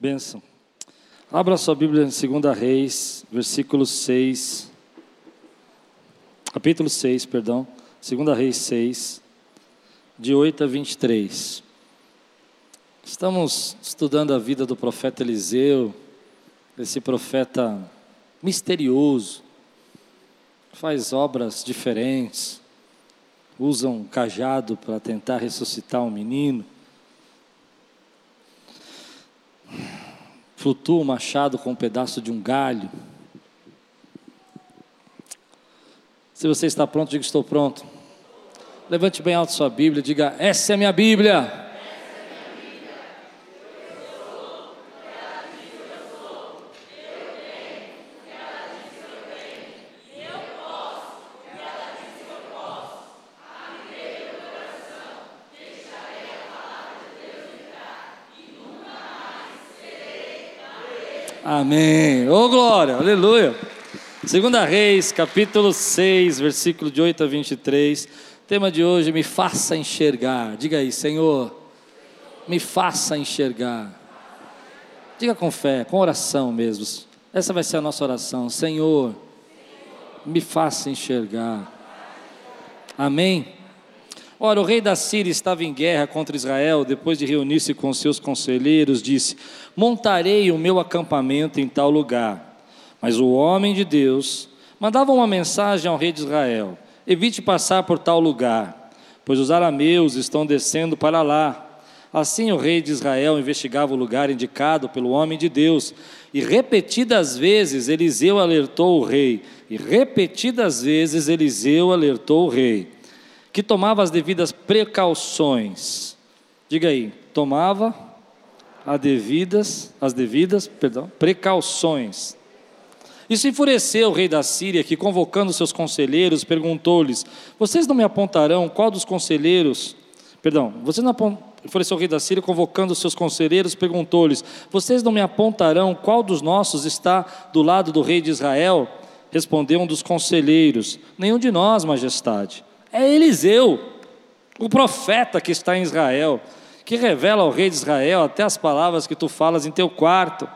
Benção. Abra sua Bíblia em 2 Reis, versículo 6. Capítulo 6, perdão. 2 Reis 6, de 8 a 23. Estamos estudando a vida do profeta Eliseu, esse profeta misterioso, faz obras diferentes, usa um cajado para tentar ressuscitar um menino. Flutua o machado com um pedaço de um galho. Se você está pronto, diga estou pronto. Levante bem alto sua Bíblia, diga: Essa é a minha Bíblia. Amém. Ô oh, glória, aleluia. Segunda Reis, capítulo 6, versículo de 8 a 23. Tema de hoje, me faça enxergar. Diga aí, Senhor, me faça enxergar. Diga com fé, com oração mesmo. Essa vai ser a nossa oração. Senhor, me faça enxergar. Amém. Ora, o rei da Síria estava em guerra contra Israel, depois de reunir-se com seus conselheiros, disse: Montarei o meu acampamento em tal lugar. Mas o homem de Deus mandava uma mensagem ao rei de Israel: Evite passar por tal lugar, pois os arameus estão descendo para lá. Assim o rei de Israel investigava o lugar indicado pelo homem de Deus, e repetidas vezes Eliseu alertou o rei, e repetidas vezes Eliseu alertou o rei que tomava as devidas precauções. Diga aí, tomava as devidas, as devidas, perdão, precauções. Isso enfureceu o rei da Síria, que convocando seus conselheiros, perguntou-lhes: Vocês não me apontarão qual dos conselheiros, perdão, vocês não enfureceu o rei da Síria, convocando seus conselheiros, perguntou-lhes: Vocês não me apontarão qual dos nossos está do lado do rei de Israel? Respondeu um dos conselheiros: Nenhum de nós, majestade. É Eliseu, o profeta que está em Israel, que revela ao rei de Israel até as palavras que tu falas em teu quarto.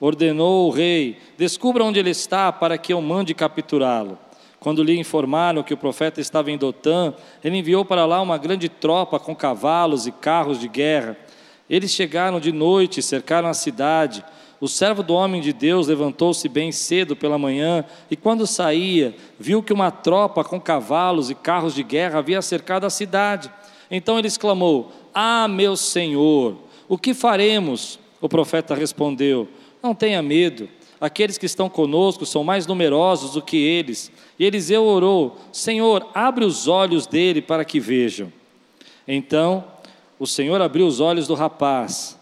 Ordenou o rei: descubra onde ele está, para que eu mande capturá-lo. Quando lhe informaram que o profeta estava em Dotã, ele enviou para lá uma grande tropa com cavalos e carros de guerra. Eles chegaram de noite, cercaram a cidade. O servo do homem de Deus levantou-se bem cedo pela manhã e, quando saía, viu que uma tropa com cavalos e carros de guerra havia cercado a cidade. Então ele exclamou: Ah, meu senhor, o que faremos? O profeta respondeu: Não tenha medo, aqueles que estão conosco são mais numerosos do que eles. E Eliseu orou: Senhor, abre os olhos dele para que vejam. Então o Senhor abriu os olhos do rapaz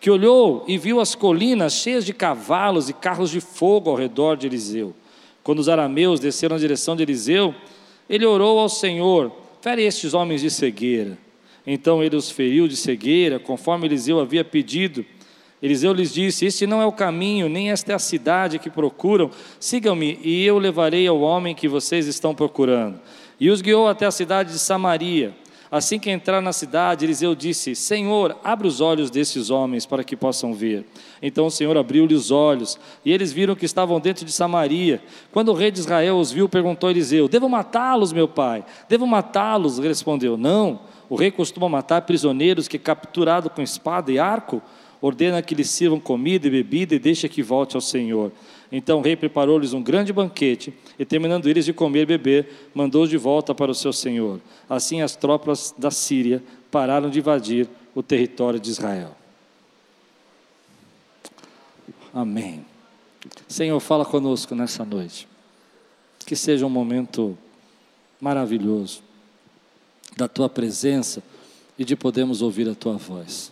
que olhou e viu as colinas cheias de cavalos e carros de fogo ao redor de Eliseu. Quando os arameus desceram na direção de Eliseu, ele orou ao Senhor: fere estes homens de cegueira. Então ele os feriu de cegueira, conforme Eliseu havia pedido. Eliseu lhes disse: Este não é o caminho, nem esta é a cidade que procuram. Sigam-me, e eu levarei ao homem que vocês estão procurando. E os guiou até a cidade de Samaria. Assim que entrar na cidade, Eliseu disse: Senhor, abre os olhos desses homens para que possam ver. Então o Senhor abriu-lhe os olhos, e eles viram que estavam dentro de Samaria. Quando o rei de Israel os viu, perguntou a Eliseu: Devo matá-los, meu pai? Devo matá-los? Respondeu: Não. O rei costuma matar prisioneiros que, capturado com espada e arco, ordena que lhes sirvam comida e bebida e deixa que volte ao Senhor. Então o rei preparou-lhes um grande banquete e, terminando eles de comer e beber, mandou-os de volta para o seu senhor. Assim as tropas da Síria pararam de invadir o território de Israel. Amém. Senhor, fala conosco nessa noite. Que seja um momento maravilhoso da tua presença e de podermos ouvir a tua voz.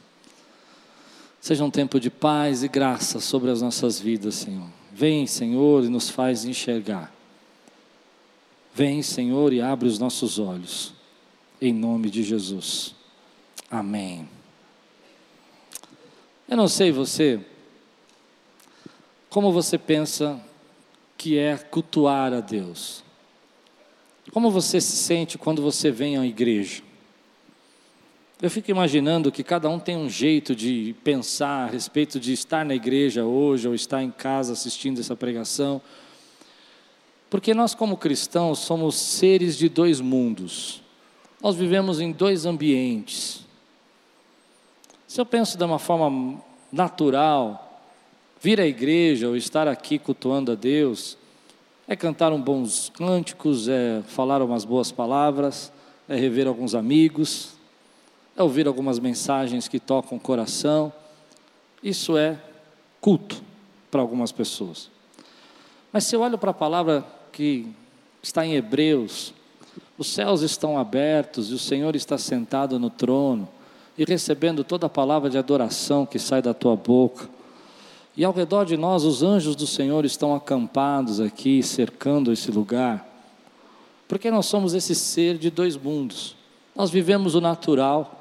Seja um tempo de paz e graça sobre as nossas vidas, Senhor. Vem, Senhor, e nos faz enxergar. Vem, Senhor, e abre os nossos olhos. Em nome de Jesus. Amém. Eu não sei você, como você pensa que é cultuar a Deus? Como você se sente quando você vem à igreja? Eu fico imaginando que cada um tem um jeito de pensar a respeito de estar na igreja hoje ou estar em casa assistindo essa pregação. Porque nós, como cristãos, somos seres de dois mundos. Nós vivemos em dois ambientes. Se eu penso de uma forma natural, vir à igreja ou estar aqui cultuando a Deus, é cantar uns bons cânticos, é falar umas boas palavras, é rever alguns amigos, é ouvir algumas mensagens que tocam o coração. Isso é culto para algumas pessoas. Mas se eu olho para a palavra que está em Hebreus, os céus estão abertos e o Senhor está sentado no trono e recebendo toda a palavra de adoração que sai da tua boca. E ao redor de nós, os anjos do Senhor estão acampados aqui, cercando esse lugar. Porque nós somos esse ser de dois mundos. Nós vivemos o natural,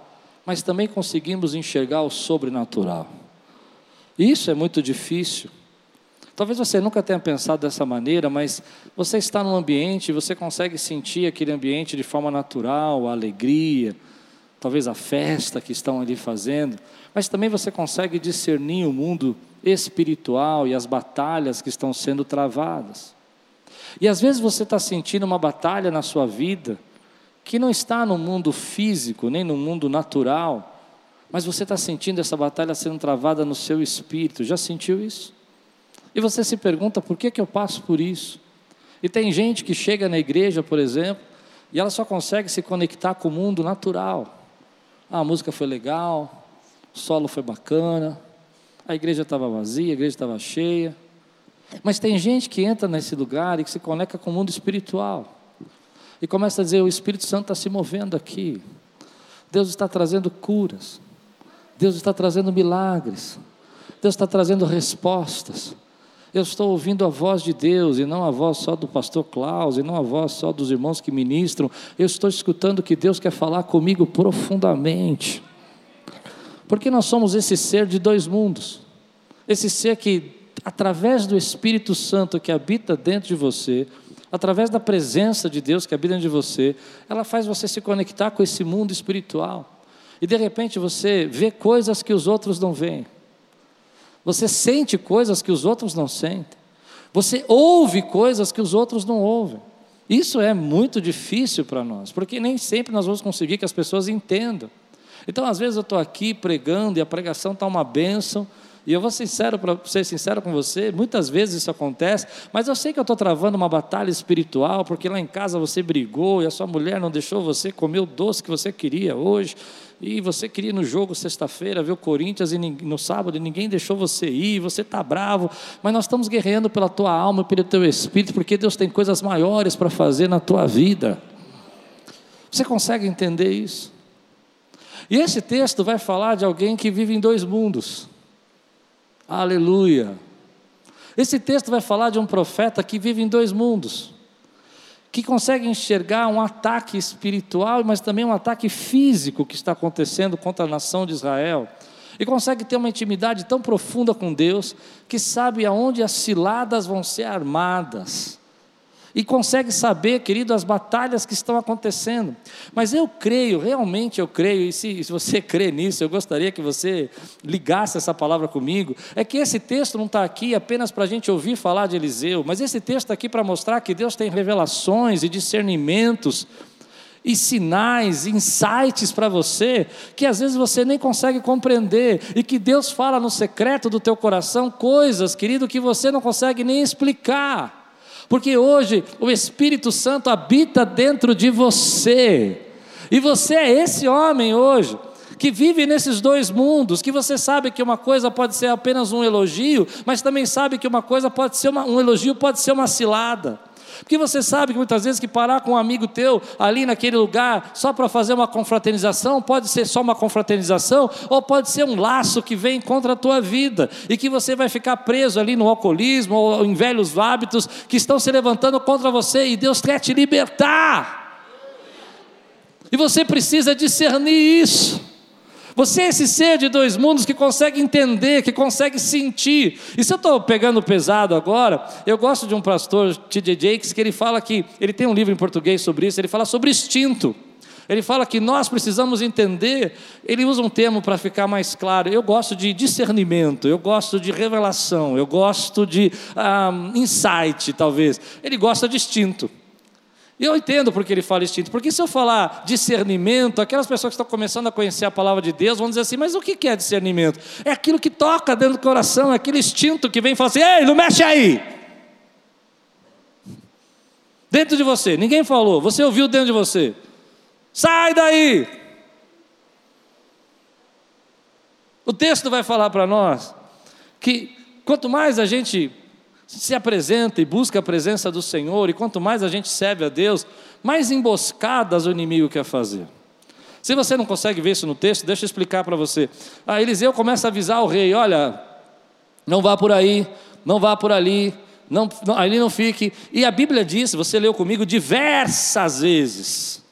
mas também conseguimos enxergar o sobrenatural. Isso é muito difícil. Talvez você nunca tenha pensado dessa maneira, mas você está num ambiente você consegue sentir aquele ambiente de forma natural, a alegria, talvez a festa que estão ali fazendo, mas também você consegue discernir o mundo espiritual e as batalhas que estão sendo travadas. E às vezes você está sentindo uma batalha na sua vida, que não está no mundo físico, nem no mundo natural, mas você está sentindo essa batalha sendo travada no seu espírito. Já sentiu isso? E você se pergunta por que, que eu passo por isso? E tem gente que chega na igreja, por exemplo, e ela só consegue se conectar com o mundo natural. Ah, a música foi legal, o solo foi bacana, a igreja estava vazia, a igreja estava cheia. Mas tem gente que entra nesse lugar e que se conecta com o mundo espiritual e começa a dizer: o Espírito Santo está se movendo aqui, Deus está trazendo curas, Deus está trazendo milagres, Deus está trazendo respostas. Eu estou ouvindo a voz de Deus e não a voz só do pastor Klaus e não a voz só dos irmãos que ministram. Eu estou escutando que Deus quer falar comigo profundamente. Porque nós somos esse ser de dois mundos. Esse ser que, através do Espírito Santo que habita dentro de você, através da presença de Deus que habita de você, ela faz você se conectar com esse mundo espiritual. E de repente você vê coisas que os outros não veem. Você sente coisas que os outros não sentem. Você ouve coisas que os outros não ouvem. Isso é muito difícil para nós, porque nem sempre nós vamos conseguir que as pessoas entendam. Então, às vezes eu estou aqui pregando e a pregação está uma bênção, e eu vou sincero para ser sincero com você, muitas vezes isso acontece, mas eu sei que eu estou travando uma batalha espiritual, porque lá em casa você brigou e a sua mulher não deixou você comer o doce que você queria hoje, e você queria ir no jogo sexta-feira ver o Corinthians e no sábado e ninguém deixou você ir, você está bravo, mas nós estamos guerreando pela tua alma e pelo teu espírito, porque Deus tem coisas maiores para fazer na tua vida. Você consegue entender isso? E esse texto vai falar de alguém que vive em dois mundos. Aleluia. Esse texto vai falar de um profeta que vive em dois mundos, que consegue enxergar um ataque espiritual, mas também um ataque físico que está acontecendo contra a nação de Israel, e consegue ter uma intimidade tão profunda com Deus que sabe aonde as ciladas vão ser armadas e consegue saber, querido, as batalhas que estão acontecendo. Mas eu creio, realmente eu creio, e se, se você crê nisso, eu gostaria que você ligasse essa palavra comigo. É que esse texto não está aqui apenas para a gente ouvir falar de Eliseu, mas esse texto está aqui para mostrar que Deus tem revelações e discernimentos e sinais, insights para você, que às vezes você nem consegue compreender, e que Deus fala no secreto do teu coração coisas, querido, que você não consegue nem explicar porque hoje o Espírito Santo habita dentro de você, e você é esse homem hoje. Que vive nesses dois mundos, que você sabe que uma coisa pode ser apenas um elogio, mas também sabe que uma coisa pode ser uma, um elogio, pode ser uma cilada. Porque você sabe que muitas vezes que parar com um amigo teu ali naquele lugar só para fazer uma confraternização, pode ser só uma confraternização, ou pode ser um laço que vem contra a tua vida e que você vai ficar preso ali no alcoolismo ou em velhos hábitos que estão se levantando contra você e Deus quer te libertar. E você precisa discernir isso. Você é esse ser de dois mundos que consegue entender, que consegue sentir. E se eu estou pegando pesado agora, eu gosto de um pastor, T.J. Jakes, que ele fala que, ele tem um livro em português sobre isso, ele fala sobre instinto. Ele fala que nós precisamos entender, ele usa um termo para ficar mais claro. Eu gosto de discernimento, eu gosto de revelação, eu gosto de um, insight, talvez. Ele gosta de instinto. E eu entendo porque ele fala instinto, porque se eu falar discernimento, aquelas pessoas que estão começando a conhecer a palavra de Deus vão dizer assim: mas o que é discernimento? É aquilo que toca dentro do coração, é aquele instinto que vem e fala assim: ei, não mexe aí! Dentro de você, ninguém falou, você ouviu dentro de você. Sai daí! O texto vai falar para nós que quanto mais a gente se apresenta e busca a presença do Senhor, e quanto mais a gente serve a Deus, mais emboscadas o inimigo quer fazer. Se você não consegue ver isso no texto, deixa eu explicar para você. Ah, Eliseu começa a avisar o rei: olha, não vá por aí, não vá por ali, não, não, ali não fique. E a Bíblia diz, você leu comigo diversas vezes,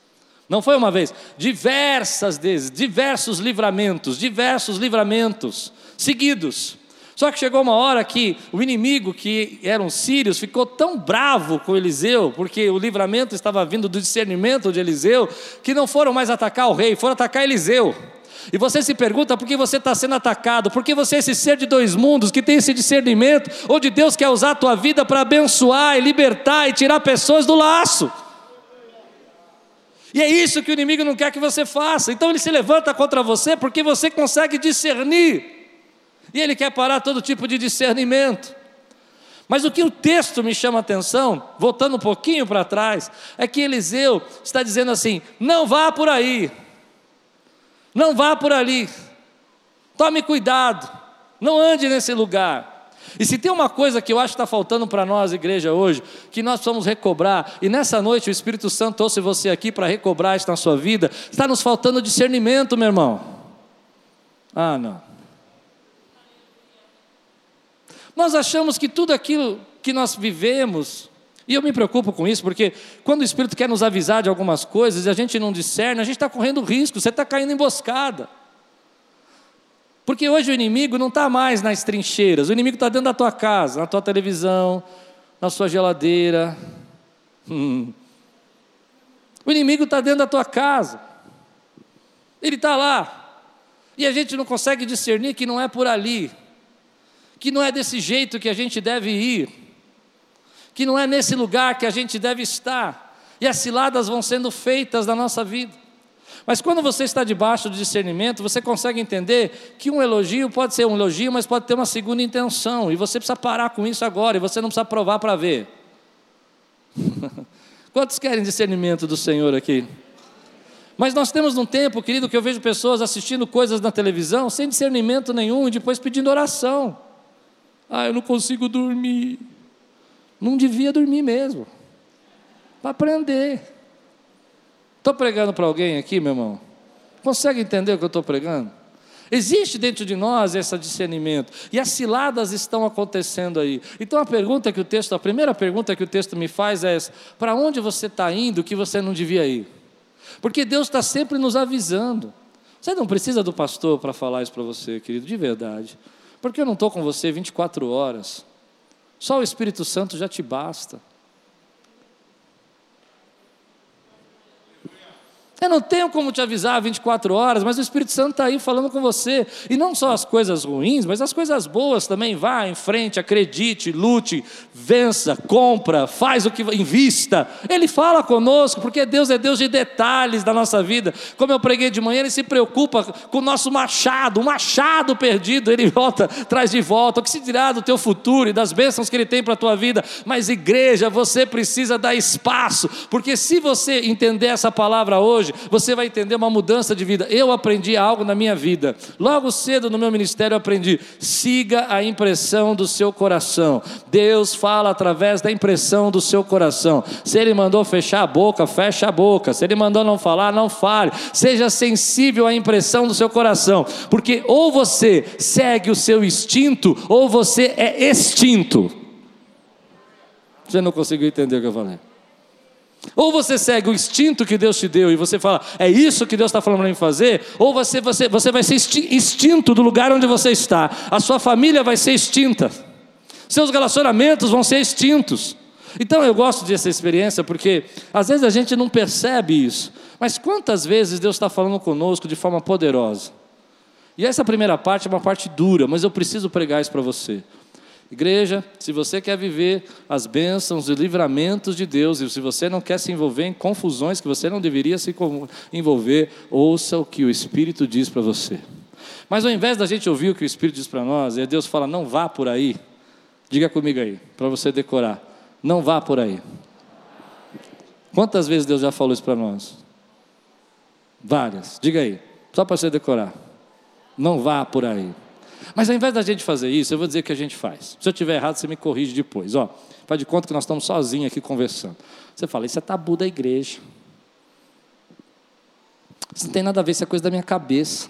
não foi uma vez, diversas vezes, diversos livramentos, diversos livramentos seguidos. Só que chegou uma hora que o inimigo, que eram sírios, ficou tão bravo com Eliseu, porque o livramento estava vindo do discernimento de Eliseu, que não foram mais atacar o rei, foram atacar Eliseu. E você se pergunta por que você está sendo atacado, por que você é esse ser de dois mundos, que tem esse discernimento, onde Deus quer usar a tua vida para abençoar e libertar e tirar pessoas do laço. E é isso que o inimigo não quer que você faça. Então ele se levanta contra você porque você consegue discernir. E ele quer parar todo tipo de discernimento. Mas o que o texto me chama a atenção, voltando um pouquinho para trás, é que Eliseu está dizendo assim: não vá por aí, não vá por ali, tome cuidado, não ande nesse lugar. E se tem uma coisa que eu acho que está faltando para nós, igreja, hoje, que nós precisamos recobrar, e nessa noite o Espírito Santo trouxe você aqui para recobrar isso na sua vida, está nos faltando discernimento, meu irmão. Ah, não. Nós achamos que tudo aquilo que nós vivemos, e eu me preocupo com isso, porque quando o Espírito quer nos avisar de algumas coisas e a gente não discerne, a gente está correndo risco, você está caindo em emboscada. Porque hoje o inimigo não está mais nas trincheiras, o inimigo está dentro da tua casa, na tua televisão, na sua geladeira. Hum. O inimigo está dentro da tua casa, ele está lá, e a gente não consegue discernir que não é por ali, que não é desse jeito que a gente deve ir, que não é nesse lugar que a gente deve estar, e as ciladas vão sendo feitas na nossa vida. Mas quando você está debaixo do discernimento, você consegue entender que um elogio pode ser um elogio, mas pode ter uma segunda intenção, e você precisa parar com isso agora, e você não precisa provar para ver. Quantos querem discernimento do Senhor aqui? Mas nós temos um tempo, querido, que eu vejo pessoas assistindo coisas na televisão sem discernimento nenhum e depois pedindo oração. Ah, eu não consigo dormir. Não devia dormir mesmo. Para aprender. Estou pregando para alguém aqui, meu irmão? Consegue entender o que eu estou pregando? Existe dentro de nós esse discernimento, e as ciladas estão acontecendo aí. Então a pergunta que o texto, a primeira pergunta que o texto me faz é essa: para onde você está indo que você não devia ir? Porque Deus está sempre nos avisando. Você não precisa do pastor para falar isso para você, querido, de verdade. Porque eu não estou com você 24 horas. Só o Espírito Santo já te basta. Eu não tenho como te avisar 24 horas, mas o Espírito Santo está aí falando com você. E não só as coisas ruins, mas as coisas boas também. Vá em frente, acredite, lute, vença, compra, faz o que invista. Ele fala conosco, porque Deus é Deus de detalhes da nossa vida. Como eu preguei de manhã, Ele se preocupa com o nosso machado, o machado perdido, Ele volta, traz de volta. O que se dirá do teu futuro e das bênçãos que Ele tem para a tua vida. Mas, igreja, você precisa dar espaço, porque se você entender essa palavra hoje, hoje, você vai entender uma mudança de vida. Eu aprendi algo na minha vida. Logo cedo no meu ministério eu aprendi: siga a impressão do seu coração. Deus fala através da impressão do seu coração. Se Ele mandou fechar a boca, fecha a boca. Se Ele mandou não falar, não fale. Seja sensível à impressão do seu coração, porque ou você segue o seu instinto, ou você é extinto. Você não conseguiu entender o que eu falei? Ou você segue o instinto que Deus te deu e você fala, é isso que Deus está falando para mim fazer, ou você, você, você vai ser extinto do lugar onde você está, a sua família vai ser extinta, seus relacionamentos vão ser extintos, Então eu gosto dessa experiência porque às vezes a gente não percebe isso, mas quantas vezes Deus está falando conosco de forma poderosa. E essa primeira parte é uma parte dura, mas eu preciso pregar isso para você. Igreja, se você quer viver as bênçãos e livramentos de Deus, e se você não quer se envolver em confusões que você não deveria se envolver, ouça o que o Espírito diz para você. Mas ao invés da gente ouvir o que o Espírito diz para nós, e Deus fala, não vá por aí, diga comigo aí, para você decorar, não vá por aí. Quantas vezes Deus já falou isso para nós? Várias, diga aí, só para você decorar. Não vá por aí. Mas ao invés da gente fazer isso, eu vou dizer o que a gente faz. Se eu estiver errado, você me corrige depois. Ó, faz de conta que nós estamos sozinhos aqui conversando. Você fala, isso é tabu da igreja. Isso não tem nada a ver, isso é coisa da minha cabeça.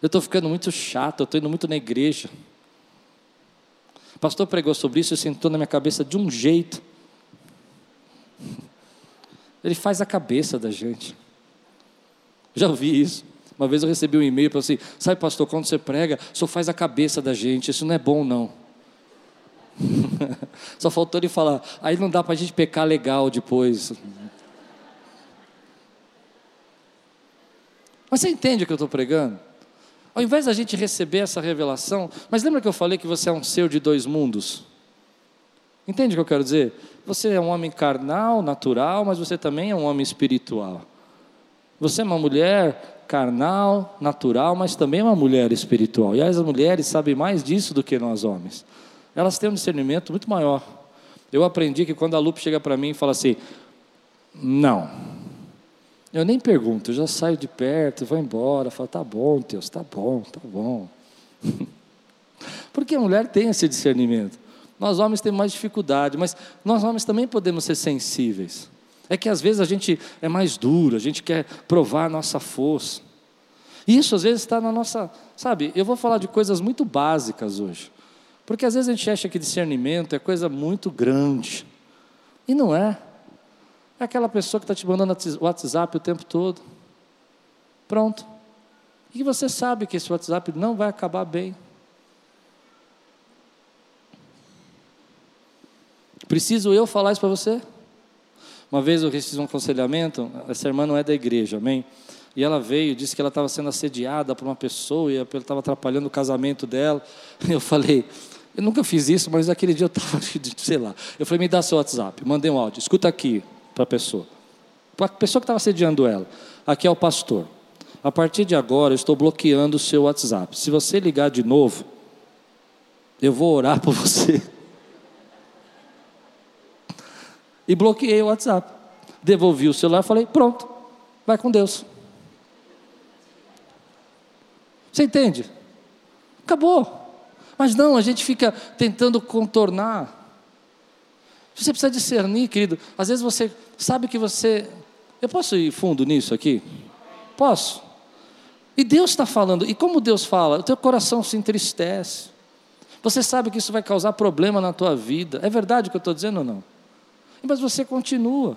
Eu estou ficando muito chato, eu estou indo muito na igreja. O pastor pregou sobre isso e sentou na minha cabeça de um jeito. Ele faz a cabeça da gente. Já ouvi isso. Uma vez eu recebi um e-mail para assim: sabe, pastor, quando você prega, só faz a cabeça da gente, isso não é bom, não. Só faltou ele falar, aí não dá para a gente pecar legal depois. Mas você entende o que eu estou pregando? Ao invés da gente receber essa revelação, mas lembra que eu falei que você é um ser de dois mundos? Entende o que eu quero dizer? Você é um homem carnal, natural, mas você também é um homem espiritual. Você é uma mulher carnal, natural, mas também é uma mulher espiritual. E as mulheres sabem mais disso do que nós homens. Elas têm um discernimento muito maior. Eu aprendi que quando a Lupe chega para mim e fala assim: Não, eu nem pergunto, eu já saio de perto, vou embora, falo, tá bom, Deus, tá bom, tá bom. Porque a mulher tem esse discernimento. Nós homens temos mais dificuldade, mas nós homens também podemos ser sensíveis. É que às vezes a gente é mais duro, a gente quer provar a nossa força. E isso às vezes está na nossa. Sabe, eu vou falar de coisas muito básicas hoje. Porque às vezes a gente acha que discernimento é coisa muito grande. E não é. É aquela pessoa que está te mandando WhatsApp o tempo todo. Pronto. E você sabe que esse WhatsApp não vai acabar bem. Preciso eu falar isso para você? Uma vez eu fiz um aconselhamento, essa irmã não é da igreja, amém? E ela veio, disse que ela estava sendo assediada por uma pessoa e ela estava atrapalhando o casamento dela. Eu falei, eu nunca fiz isso, mas aquele dia eu estava, sei lá. Eu falei, me dá seu WhatsApp. Mandei um áudio, escuta aqui para a pessoa. Para a pessoa que estava sediando ela. Aqui é o pastor. A partir de agora, eu estou bloqueando o seu WhatsApp. Se você ligar de novo, eu vou orar por você. E bloqueei o WhatsApp. Devolvi o celular e falei: pronto, vai com Deus. Você entende? Acabou. Mas não, a gente fica tentando contornar. Você precisa discernir, querido. Às vezes você sabe que você. Eu posso ir fundo nisso aqui? Posso. E Deus está falando, e como Deus fala, o teu coração se entristece. Você sabe que isso vai causar problema na tua vida. É verdade o que eu estou dizendo ou não? Mas você continua.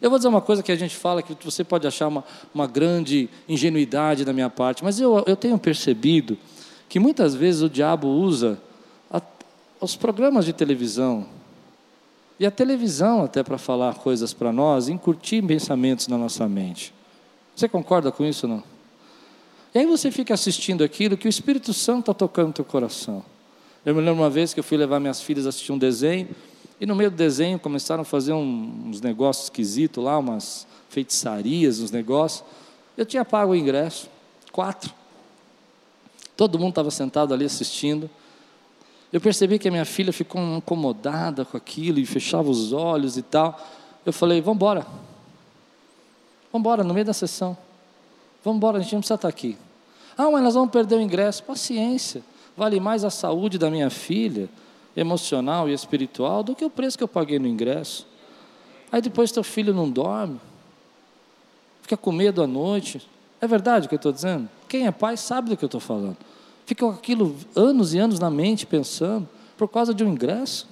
Eu vou dizer uma coisa que a gente fala que você pode achar uma, uma grande ingenuidade da minha parte, mas eu, eu tenho percebido que muitas vezes o diabo usa a, os programas de televisão, e a televisão, até para falar coisas para nós, incutir pensamentos na nossa mente. Você concorda com isso não? E aí você fica assistindo aquilo que o Espírito Santo está tocando no teu coração. Eu me lembro uma vez que eu fui levar minhas filhas a assistir um desenho, e no meio do desenho começaram a fazer uns negócios esquisitos lá, umas feitiçarias, uns negócios. Eu tinha pago o ingresso, quatro. Todo mundo estava sentado ali assistindo. Eu percebi que a minha filha ficou incomodada com aquilo e fechava os olhos e tal. Eu falei: vamos embora. Vamos embora, no meio da sessão. Vamos embora, a gente não precisa estar aqui. Ah, mas nós vamos perder o ingresso. Paciência. Vale mais a saúde da minha filha, emocional e espiritual, do que o preço que eu paguei no ingresso. Aí depois teu filho não dorme, fica com medo à noite. É verdade o que eu estou dizendo? Quem é pai sabe do que eu estou falando. Fica com aquilo anos e anos na mente pensando, por causa de um ingresso.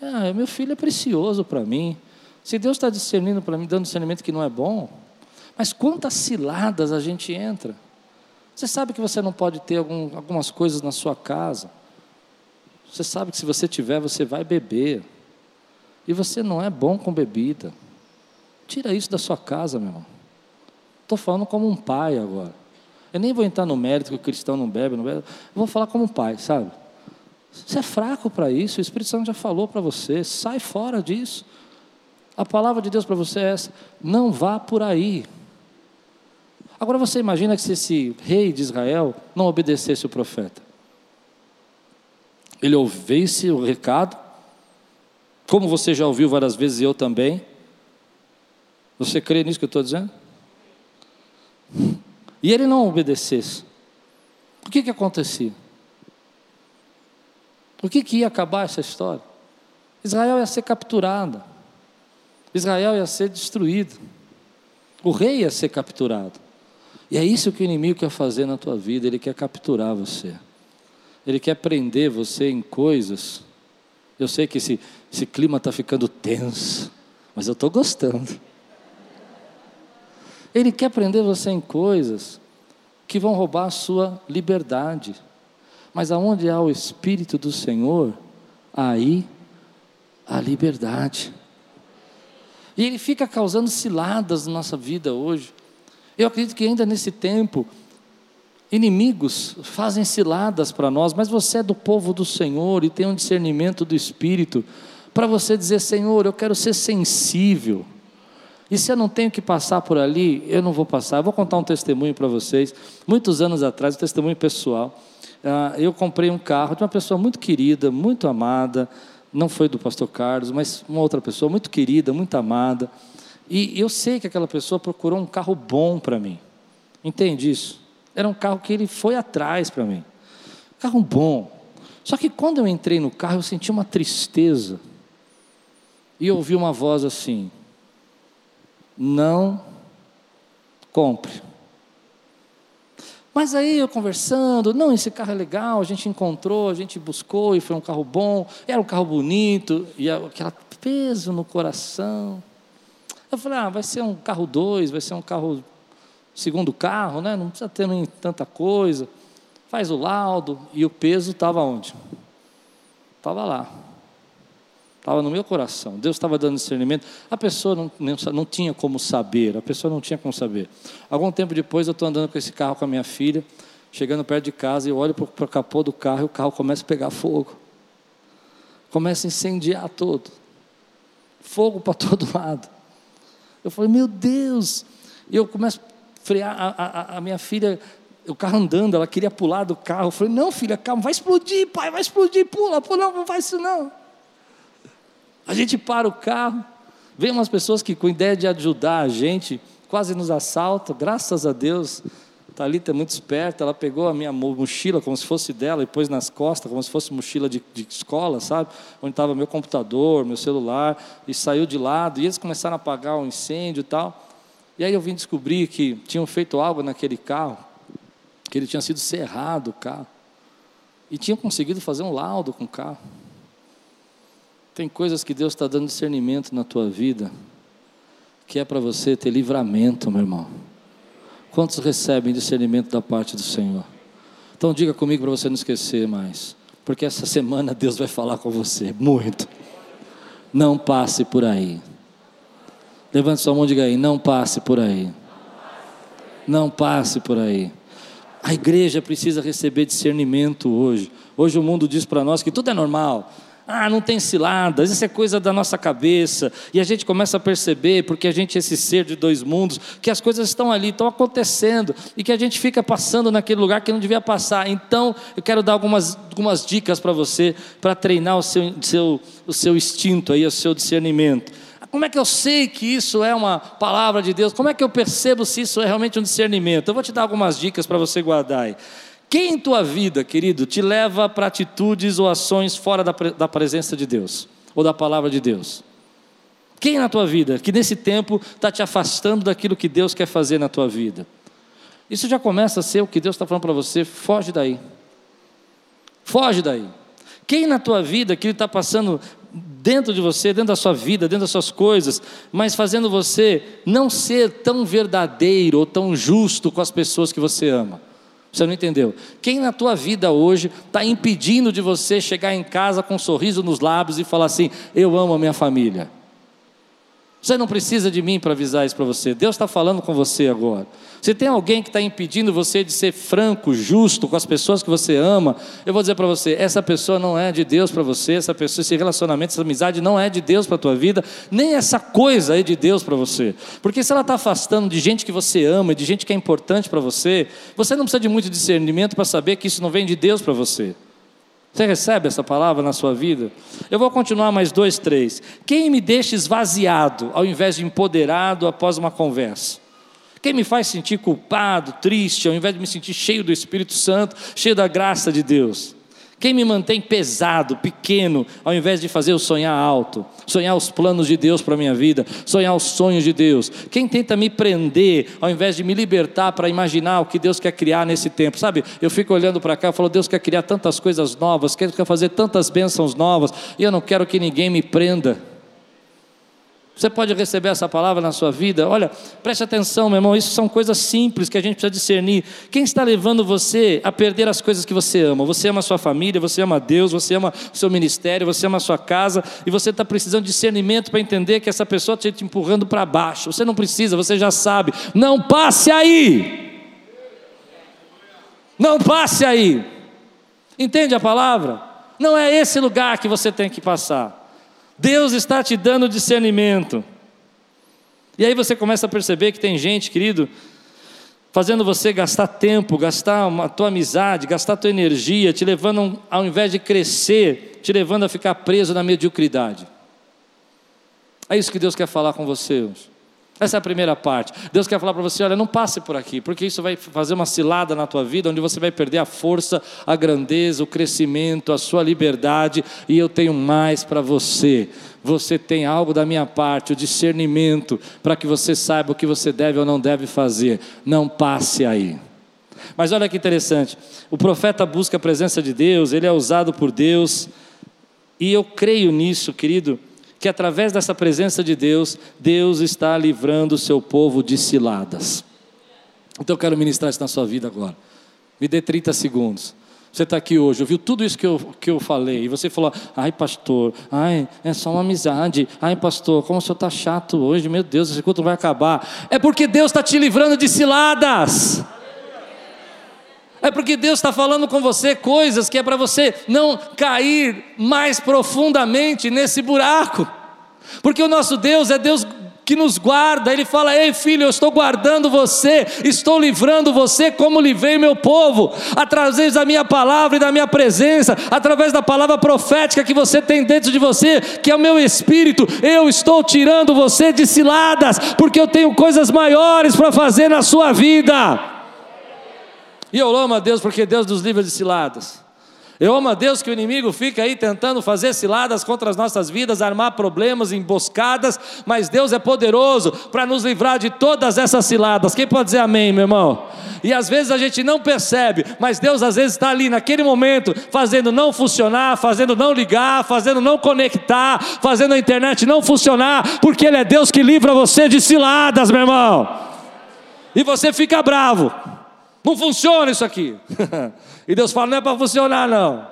Ah, meu filho é precioso para mim. Se Deus está discernindo para mim, dando discernimento que não é bom, mas quantas ciladas a gente entra. Você sabe que você não pode ter algum, algumas coisas na sua casa. Você sabe que se você tiver, você vai beber. E você não é bom com bebida. Tira isso da sua casa, meu irmão. Estou falando como um pai agora. Eu nem vou entrar no mérito que o cristão não bebe, não bebe. Eu vou falar como um pai, sabe? Você é fraco para isso, o Espírito Santo já falou para você, sai fora disso. A palavra de Deus para você é essa: não vá por aí. Agora você imagina que se esse rei de Israel não obedecesse o profeta, ele ouvisse o recado, como você já ouviu várias vezes e eu também. Você crê nisso que eu estou dizendo? E ele não obedecesse, o que que acontecia? O que que ia acabar essa história? Israel ia ser capturada. Israel ia ser destruído. O rei ia ser capturado. E é isso que o inimigo quer fazer na tua vida, ele quer capturar você. Ele quer prender você em coisas. Eu sei que esse, esse clima está ficando tenso, mas eu estou gostando. Ele quer prender você em coisas que vão roubar a sua liberdade. Mas aonde há o Espírito do Senhor, aí a liberdade. E ele fica causando ciladas na nossa vida hoje. Eu acredito que ainda nesse tempo, inimigos fazem ciladas para nós, mas você é do povo do Senhor e tem um discernimento do Espírito para você dizer: Senhor, eu quero ser sensível. E se eu não tenho que passar por ali, eu não vou passar. Eu vou contar um testemunho para vocês. Muitos anos atrás, um testemunho pessoal. Ah, eu comprei um carro de uma pessoa muito querida, muito amada. Não foi do pastor Carlos, mas uma outra pessoa muito querida, muito amada. E eu sei que aquela pessoa procurou um carro bom para mim. Entende isso? Era um carro que ele foi atrás para mim. Carro bom. Só que quando eu entrei no carro, eu senti uma tristeza. E ouvi uma voz assim: Não compre. Mas aí eu conversando, não, esse carro é legal, a gente encontrou, a gente buscou e foi um carro bom, era um carro bonito, e aquele peso no coração. Eu falei, ah, vai ser um carro dois, vai ser um carro, segundo carro, né? Não precisa ter tanta coisa. Faz o laudo, e o peso estava onde? Estava lá. Estava no meu coração. Deus estava dando discernimento. A pessoa não, não, tinha como saber, a pessoa não tinha como saber. Algum tempo depois, eu estou andando com esse carro com a minha filha, chegando perto de casa, e olho para o capô do carro e o carro começa a pegar fogo. Começa a incendiar todo. Fogo para todo lado. Eu falei, meu Deus! E eu começo a frear a, a, a, minha filha, o carro andando, ela queria pular do carro. Falei, não, filha, calma, vai explodir, pai, vai explodir, pula, pula, não, não faz isso não. A gente para o carro, vem umas pessoas que com ideia de ajudar a gente, quase nos assaltam, graças a Deus. Thalita é muito esperta, ela pegou a minha mochila como se fosse dela e pôs nas costas, como se fosse mochila de, de escola, sabe? Onde estava meu computador, meu celular, e saiu de lado, e eles começaram a apagar o um incêndio e tal. E aí eu vim descobrir que tinham feito algo naquele carro, que ele tinha sido cerrado o carro, e tinham conseguido fazer um laudo com o carro. Tem coisas que Deus está dando discernimento na tua vida, que é para você ter livramento, meu irmão. Quantos recebem discernimento da parte do Senhor? Então diga comigo para você não esquecer mais, porque essa semana Deus vai falar com você muito. Não passe por aí. Levante sua mão e diga aí: não passe por aí. Não passe por aí. A igreja precisa receber discernimento hoje. Hoje o mundo diz para nós que tudo é normal. Ah, não tem ciladas, isso é coisa da nossa cabeça. E a gente começa a perceber, porque a gente é esse ser de dois mundos, que as coisas estão ali, estão acontecendo, e que a gente fica passando naquele lugar que não devia passar. Então, eu quero dar algumas, algumas dicas para você, para treinar o seu, seu, o seu instinto, aí, o seu discernimento. Como é que eu sei que isso é uma palavra de Deus? Como é que eu percebo se isso é realmente um discernimento? Eu vou te dar algumas dicas para você guardar aí. Quem em tua vida, querido, te leva para atitudes ou ações fora da, da presença de Deus ou da palavra de Deus? Quem na tua vida que nesse tempo está te afastando daquilo que Deus quer fazer na tua vida? Isso já começa a ser o que Deus está falando para você, foge daí. Foge daí. Quem na tua vida que está passando dentro de você, dentro da sua vida, dentro das suas coisas, mas fazendo você não ser tão verdadeiro ou tão justo com as pessoas que você ama? Você não entendeu? Quem na tua vida hoje está impedindo de você chegar em casa com um sorriso nos lábios e falar assim: Eu amo a minha família? Você não precisa de mim para avisar isso para você. Deus está falando com você agora. Se tem alguém que está impedindo você de ser franco, justo com as pessoas que você ama, eu vou dizer para você: essa pessoa não é de Deus para você, essa pessoa, esse relacionamento, essa amizade não é de Deus para a tua vida, nem essa coisa é de Deus para você. Porque se ela está afastando de gente que você ama, de gente que é importante para você, você não precisa de muito discernimento para saber que isso não vem de Deus para você. Você recebe essa palavra na sua vida? Eu vou continuar mais dois, três. Quem me deixa esvaziado ao invés de empoderado após uma conversa? Quem me faz sentir culpado, triste, ao invés de me sentir cheio do Espírito Santo, cheio da graça de Deus? Quem me mantém pesado, pequeno, ao invés de fazer eu sonhar alto, sonhar os planos de Deus para a minha vida, sonhar os sonhos de Deus? Quem tenta me prender, ao invés de me libertar para imaginar o que Deus quer criar nesse tempo? Sabe, eu fico olhando para cá e falo, Deus quer criar tantas coisas novas, quer fazer tantas bênçãos novas, e eu não quero que ninguém me prenda. Você pode receber essa palavra na sua vida? Olha, preste atenção, meu irmão, isso são coisas simples que a gente precisa discernir. Quem está levando você a perder as coisas que você ama? Você ama a sua família, você ama Deus, você ama o seu ministério, você ama a sua casa, e você está precisando de discernimento para entender que essa pessoa está te empurrando para baixo. Você não precisa, você já sabe. Não passe aí! Não passe aí! Entende a palavra? Não é esse lugar que você tem que passar. Deus está te dando discernimento. E aí você começa a perceber que tem gente, querido, fazendo você gastar tempo, gastar a tua amizade, gastar a tua energia, te levando, ao invés de crescer, te levando a ficar preso na mediocridade. É isso que Deus quer falar com você hoje. Essa é a primeira parte. Deus quer falar para você: olha, não passe por aqui, porque isso vai fazer uma cilada na tua vida, onde você vai perder a força, a grandeza, o crescimento, a sua liberdade, e eu tenho mais para você. Você tem algo da minha parte, o discernimento, para que você saiba o que você deve ou não deve fazer. Não passe aí. Mas olha que interessante: o profeta busca a presença de Deus, ele é usado por Deus, e eu creio nisso, querido que através dessa presença de Deus, Deus está livrando o seu povo de ciladas. Então eu quero ministrar isso na sua vida agora. Me dê 30 segundos. Você está aqui hoje, ouviu tudo isso que eu, que eu falei, e você falou: ai, pastor, ai, é só uma amizade, ai, pastor, como o senhor está chato hoje, meu Deus, esse culto vai acabar. É porque Deus está te livrando de ciladas. É porque Deus está falando com você coisas que é para você não cair mais profundamente nesse buraco. Porque o nosso Deus é Deus que nos guarda, Ele fala: Ei filho, eu estou guardando você, estou livrando você como livrei meu povo, através da minha palavra e da minha presença, através da palavra profética que você tem dentro de você, que é o meu espírito, eu estou tirando você de ciladas, porque eu tenho coisas maiores para fazer na sua vida. E eu amo a Deus porque Deus nos livra de ciladas. Eu amo a Deus que o inimigo fica aí tentando fazer ciladas contra as nossas vidas, armar problemas, emboscadas, mas Deus é poderoso para nos livrar de todas essas ciladas. Quem pode dizer amém, meu irmão? E às vezes a gente não percebe, mas Deus às vezes está ali naquele momento, fazendo não funcionar, fazendo não ligar, fazendo não conectar, fazendo a internet não funcionar, porque Ele é Deus que livra você de ciladas, meu irmão. E você fica bravo. Não funciona isso aqui. e Deus fala: não é para funcionar, não.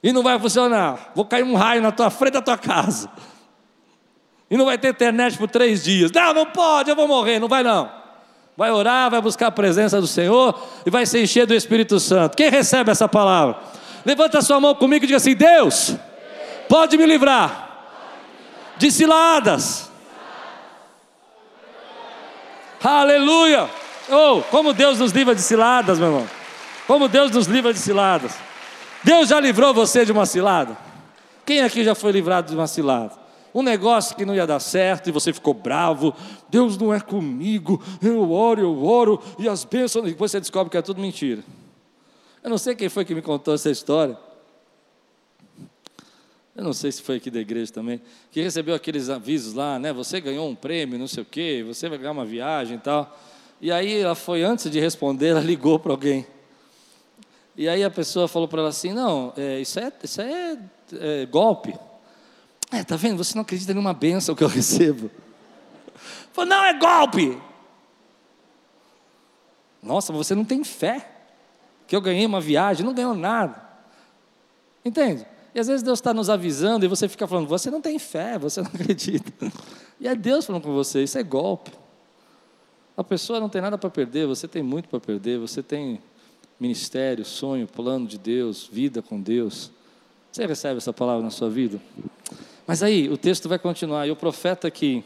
E não vai funcionar. Vou cair um raio na tua frente da tua casa. E não vai ter internet por três dias. Não, não pode, eu vou morrer. Não vai, não. Vai orar, vai buscar a presença do Senhor e vai se encher do Espírito Santo. Quem recebe essa palavra? Levanta a sua mão comigo e diga assim: Deus, pode me livrar de ciladas. Aleluia. Oh, como Deus nos livra de ciladas, meu irmão. Como Deus nos livra de ciladas. Deus já livrou você de uma cilada? Quem aqui já foi livrado de uma cilada? Um negócio que não ia dar certo e você ficou bravo. Deus não é comigo. Eu oro, eu oro e as bênçãos. E depois você descobre que é tudo mentira. Eu não sei quem foi que me contou essa história. Eu não sei se foi aqui da igreja também, que recebeu aqueles avisos lá, né? Você ganhou um prêmio, não sei o quê, você vai ganhar uma viagem e tal. E aí ela foi, antes de responder, ela ligou para alguém. E aí a pessoa falou para ela assim: Não, é, isso, é, isso é, é golpe. É, tá vendo? Você não acredita numa benção que eu recebo. Falou, não, é golpe. Nossa, você não tem fé. Que eu ganhei uma viagem, não ganhou nada. Entende? E às vezes Deus está nos avisando e você fica falando, você não tem fé, você não acredita. E é Deus falando com você, isso é golpe. A pessoa não tem nada para perder, você tem muito para perder, você tem ministério, sonho, plano de Deus, vida com Deus. Você recebe essa palavra na sua vida? Mas aí, o texto vai continuar, e o profeta que,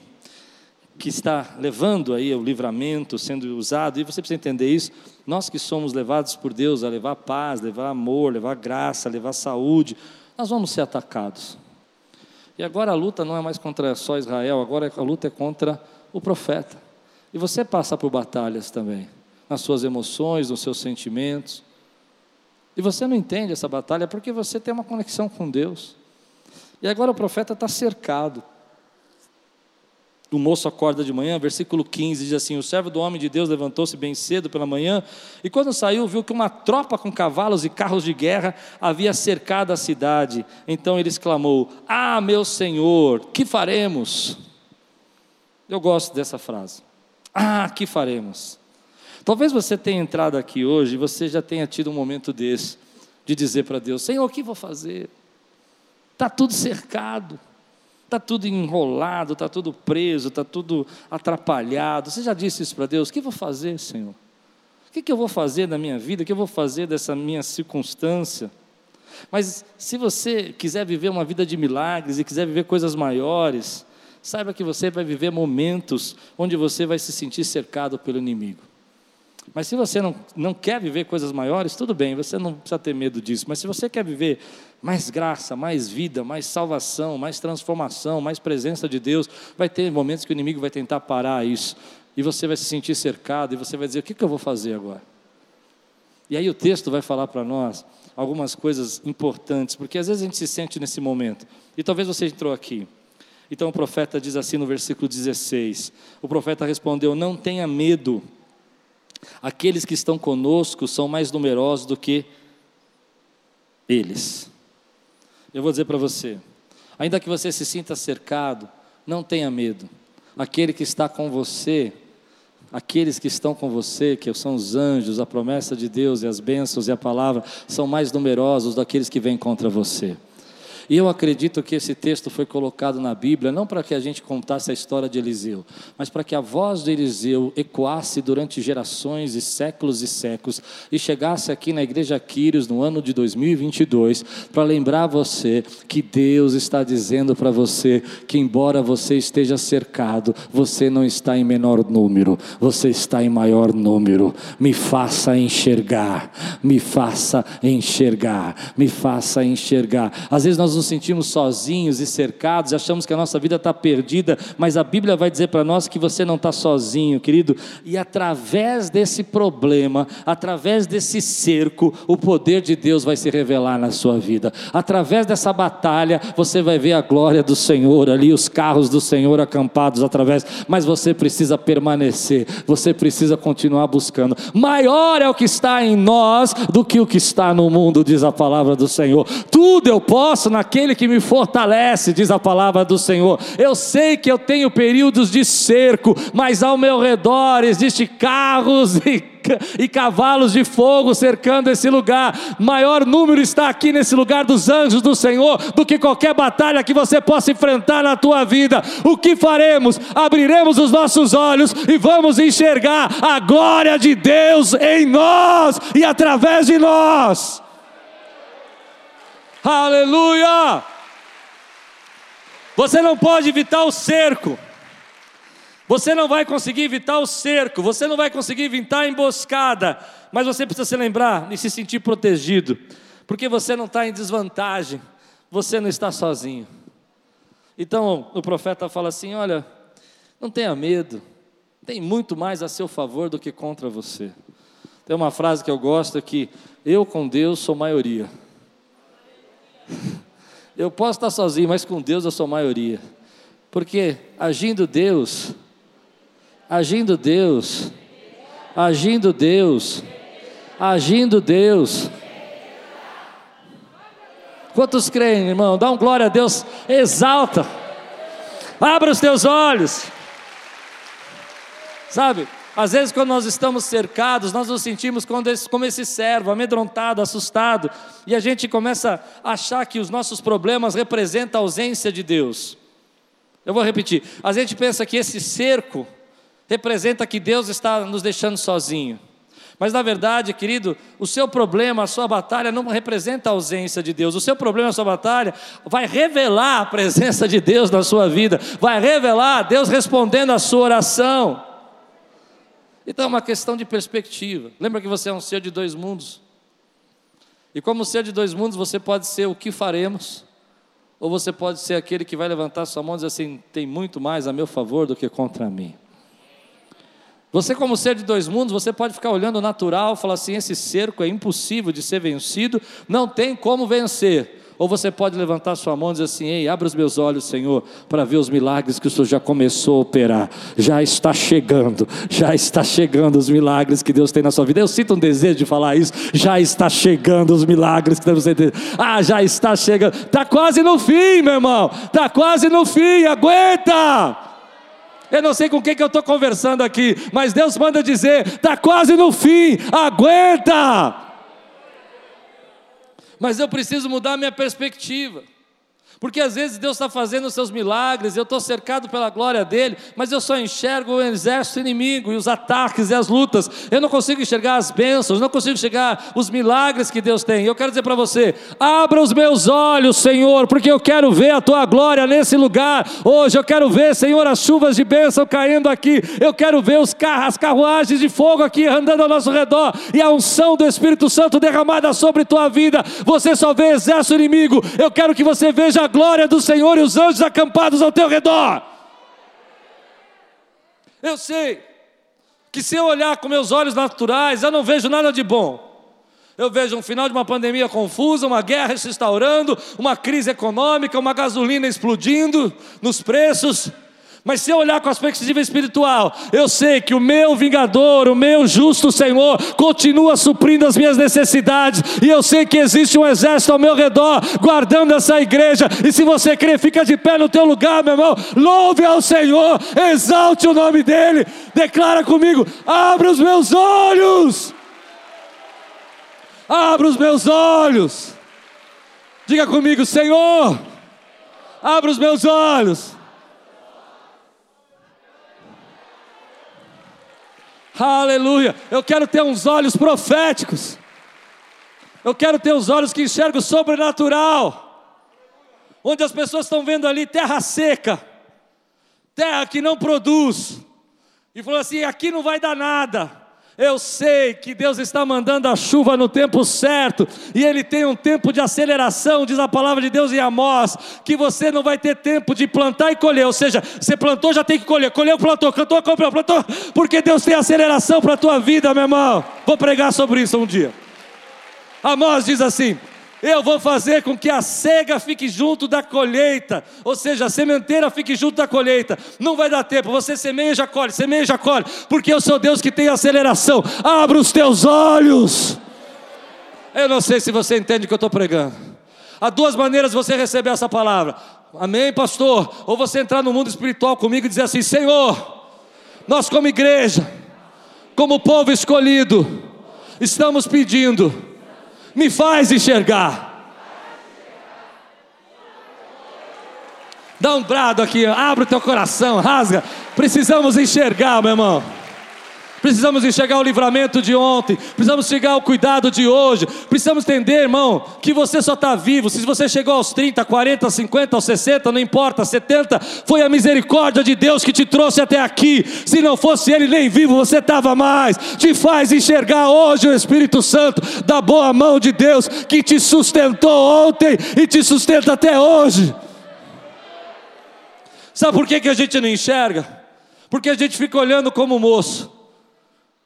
que está levando aí o livramento, sendo usado, e você precisa entender isso, nós que somos levados por Deus a levar paz, levar amor, levar graça, levar saúde, nós vamos ser atacados. E agora a luta não é mais contra só Israel, agora a luta é contra o profeta. E você passa por batalhas também, nas suas emoções, nos seus sentimentos. E você não entende essa batalha porque você tem uma conexão com Deus. E agora o profeta está cercado. O moço acorda de manhã, versículo 15 diz assim: O servo do homem de Deus levantou-se bem cedo pela manhã, e quando saiu, viu que uma tropa com cavalos e carros de guerra havia cercado a cidade. Então ele exclamou: Ah, meu senhor, que faremos? Eu gosto dessa frase. Ah, que faremos? Talvez você tenha entrado aqui hoje e você já tenha tido um momento desse, de dizer para Deus: Senhor, o que vou fazer? Está tudo cercado. Está tudo enrolado, está tudo preso, está tudo atrapalhado. Você já disse isso para Deus? O que vou fazer, Senhor? O que, que eu vou fazer da minha vida? O que eu vou fazer dessa minha circunstância? Mas se você quiser viver uma vida de milagres e quiser viver coisas maiores, saiba que você vai viver momentos onde você vai se sentir cercado pelo inimigo. Mas se você não, não quer viver coisas maiores, tudo bem, você não precisa ter medo disso. Mas se você quer viver mais graça, mais vida, mais salvação, mais transformação, mais presença de Deus, vai ter momentos que o inimigo vai tentar parar isso. E você vai se sentir cercado e você vai dizer: o que, que eu vou fazer agora? E aí o texto vai falar para nós algumas coisas importantes, porque às vezes a gente se sente nesse momento. E talvez você entrou aqui. Então o profeta diz assim no versículo 16: O profeta respondeu: Não tenha medo Aqueles que estão conosco são mais numerosos do que eles. Eu vou dizer para você, ainda que você se sinta cercado, não tenha medo. Aquele que está com você, aqueles que estão com você, que são os anjos, a promessa de Deus e as bênçãos e a palavra, são mais numerosos do que aqueles que vêm contra você. E eu acredito que esse texto foi colocado na Bíblia não para que a gente contasse a história de Eliseu, mas para que a voz de Eliseu ecoasse durante gerações e séculos e séculos e chegasse aqui na igreja Quírios no ano de 2022 para lembrar você que Deus está dizendo para você que embora você esteja cercado, você não está em menor número, você está em maior número. Me faça enxergar, me faça enxergar, me faça enxergar. Às vezes nós nos sentimos sozinhos e cercados, achamos que a nossa vida está perdida, mas a Bíblia vai dizer para nós que você não está sozinho, querido, e através desse problema, através desse cerco, o poder de Deus vai se revelar na sua vida. Através dessa batalha, você vai ver a glória do Senhor ali, os carros do Senhor acampados através, mas você precisa permanecer, você precisa continuar buscando. Maior é o que está em nós do que o que está no mundo, diz a palavra do Senhor. Tudo eu posso na aquele que me fortalece, diz a palavra do Senhor. Eu sei que eu tenho períodos de cerco, mas ao meu redor existem carros e e cavalos de fogo cercando esse lugar. Maior número está aqui nesse lugar dos anjos do Senhor do que qualquer batalha que você possa enfrentar na tua vida. O que faremos? Abriremos os nossos olhos e vamos enxergar a glória de Deus em nós e através de nós. Aleluia! Você não pode evitar o cerco. Você não vai conseguir evitar o cerco, você não vai conseguir evitar a emboscada, mas você precisa se lembrar e se sentir protegido, porque você não está em desvantagem, você não está sozinho. Então o profeta fala assim: olha, não tenha medo, tem muito mais a seu favor do que contra você. Tem uma frase que eu gosto que eu com Deus sou maioria. Eu posso estar sozinho, mas com Deus eu sou maioria. Porque agindo Deus, agindo Deus, agindo Deus, agindo Deus. Quantos creem, irmão? Dá um glória a Deus, exalta. Abra os teus olhos. Sabe? Às vezes, quando nós estamos cercados, nós nos sentimos como esse servo, amedrontado, assustado, e a gente começa a achar que os nossos problemas representam a ausência de Deus. Eu vou repetir: a gente pensa que esse cerco representa que Deus está nos deixando sozinho. Mas na verdade, querido, o seu problema, a sua batalha não representa a ausência de Deus. O seu problema, a sua batalha, vai revelar a presença de Deus na sua vida, vai revelar Deus respondendo a sua oração. Então é uma questão de perspectiva. Lembra que você é um ser de dois mundos? E como ser de dois mundos, você pode ser o que faremos, ou você pode ser aquele que vai levantar sua mão e dizer assim: tem muito mais a meu favor do que contra mim. Você, como ser de dois mundos, você pode ficar olhando o natural falar assim: esse cerco é impossível de ser vencido, não tem como vencer. Ou você pode levantar sua mão e dizer assim: Ei, abra os meus olhos, Senhor, para ver os milagres que o Senhor já começou a operar. Já está chegando, já está chegando os milagres que Deus tem na sua vida. Eu sinto um desejo de falar isso. Já está chegando os milagres que você tem. Ah, já está chegando. Está quase no fim, meu irmão. Está quase no fim. Aguenta. Eu não sei com quem que eu estou conversando aqui, mas Deus manda dizer: está quase no fim, aguenta. Mas eu preciso mudar minha perspectiva. Porque às vezes Deus está fazendo os seus milagres, eu estou cercado pela glória dele, mas eu só enxergo o exército inimigo e os ataques e as lutas. Eu não consigo enxergar as bênçãos, não consigo enxergar os milagres que Deus tem. Eu quero dizer para você: abra os meus olhos, Senhor, porque eu quero ver a tua glória nesse lugar. Hoje eu quero ver, Senhor, as chuvas de bênção caindo aqui. Eu quero ver os carros, as carruagens de fogo aqui andando ao nosso redor e a unção do Espírito Santo derramada sobre tua vida. Você só vê exército inimigo. Eu quero que você veja a glória do Senhor e os anjos acampados ao teu redor. Eu sei que se eu olhar com meus olhos naturais, eu não vejo nada de bom. Eu vejo um final de uma pandemia confusa, uma guerra se instaurando, uma crise econômica, uma gasolina explodindo nos preços. Mas se eu olhar com a perspectiva espiritual, eu sei que o meu vingador, o meu justo Senhor, continua suprindo as minhas necessidades, e eu sei que existe um exército ao meu redor, guardando essa igreja. E se você crê, fica de pé no teu lugar, meu irmão. Louve ao Senhor, exalte o nome dEle, declara comigo: abra os meus olhos. Abra os meus olhos. Diga comigo, Senhor, abra os meus olhos Aleluia. Eu quero ter uns olhos proféticos. Eu quero ter os olhos que enxergam o sobrenatural. Onde as pessoas estão vendo ali terra seca, terra que não produz. E falou assim: aqui não vai dar nada. Eu sei que Deus está mandando a chuva no tempo certo, e Ele tem um tempo de aceleração, diz a palavra de Deus em Amós, que você não vai ter tempo de plantar e colher, ou seja, você plantou, já tem que colher, colheu, plantou, cantou, comprou, plantou, porque Deus tem aceleração para a tua vida, meu irmão. Vou pregar sobre isso um dia. Amós diz assim: eu vou fazer com que a cega fique junto da colheita, ou seja, a sementeira fique junto da colheita. Não vai dar tempo, você semeia e já colhe, semeia e já colhe, porque eu sou Deus que tem aceleração. Abra os teus olhos. Eu não sei se você entende o que eu estou pregando. Há duas maneiras de você receber essa palavra. Amém, pastor? Ou você entrar no mundo espiritual comigo e dizer assim: Senhor, nós como igreja, como povo escolhido, estamos pedindo me faz enxergar. Dá um brado aqui, abre o teu coração, rasga. Precisamos enxergar, meu irmão. Precisamos enxergar o livramento de ontem, precisamos chegar o cuidado de hoje, precisamos entender, irmão, que você só está vivo. Se você chegou aos 30, 40, 50, aos 60, não importa, 70, foi a misericórdia de Deus que te trouxe até aqui. Se não fosse Ele nem vivo, você estava mais. Te faz enxergar hoje o Espírito Santo da boa mão de Deus que te sustentou ontem e te sustenta até hoje. Sabe por que, que a gente não enxerga? Porque a gente fica olhando como moço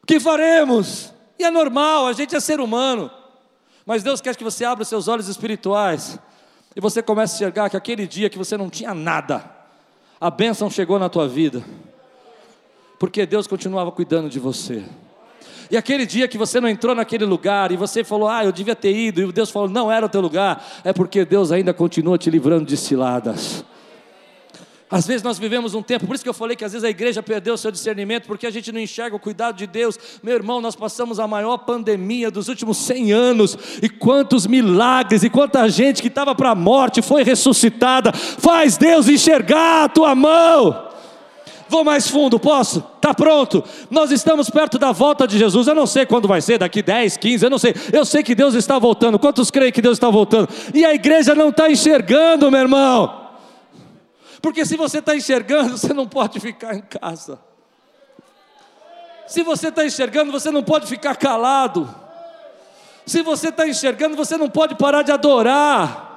que faremos? E é normal, a gente é ser humano. Mas Deus quer que você abra os seus olhos espirituais e você comece a enxergar que aquele dia que você não tinha nada, a bênção chegou na tua vida, porque Deus continuava cuidando de você. E aquele dia que você não entrou naquele lugar e você falou, ah, eu devia ter ido, e Deus falou, não era o teu lugar, é porque Deus ainda continua te livrando de ciladas. Às vezes nós vivemos um tempo, por isso que eu falei que às vezes a igreja perdeu o seu discernimento, porque a gente não enxerga o cuidado de Deus. Meu irmão, nós passamos a maior pandemia dos últimos 100 anos, e quantos milagres, e quanta gente que estava para a morte foi ressuscitada. Faz Deus enxergar a tua mão. Vou mais fundo, posso? Está pronto. Nós estamos perto da volta de Jesus. Eu não sei quando vai ser, daqui 10, 15, eu não sei. Eu sei que Deus está voltando. Quantos creem que Deus está voltando? E a igreja não está enxergando, meu irmão. Porque se você está enxergando, você não pode ficar em casa. Se você está enxergando, você não pode ficar calado. Se você está enxergando, você não pode parar de adorar.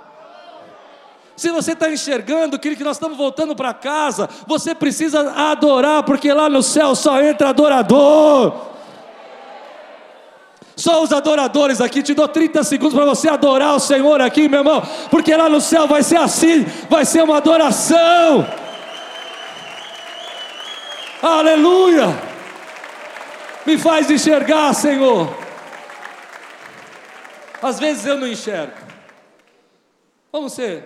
Se você está enxergando que nós estamos voltando para casa, você precisa adorar, porque lá no céu só entra adorador. Só os adoradores aqui, te dou 30 segundos para você adorar o Senhor aqui, meu irmão, porque lá no céu vai ser assim, vai ser uma adoração. Aleluia! Me faz enxergar, Senhor. Às vezes eu não enxergo. Vamos ser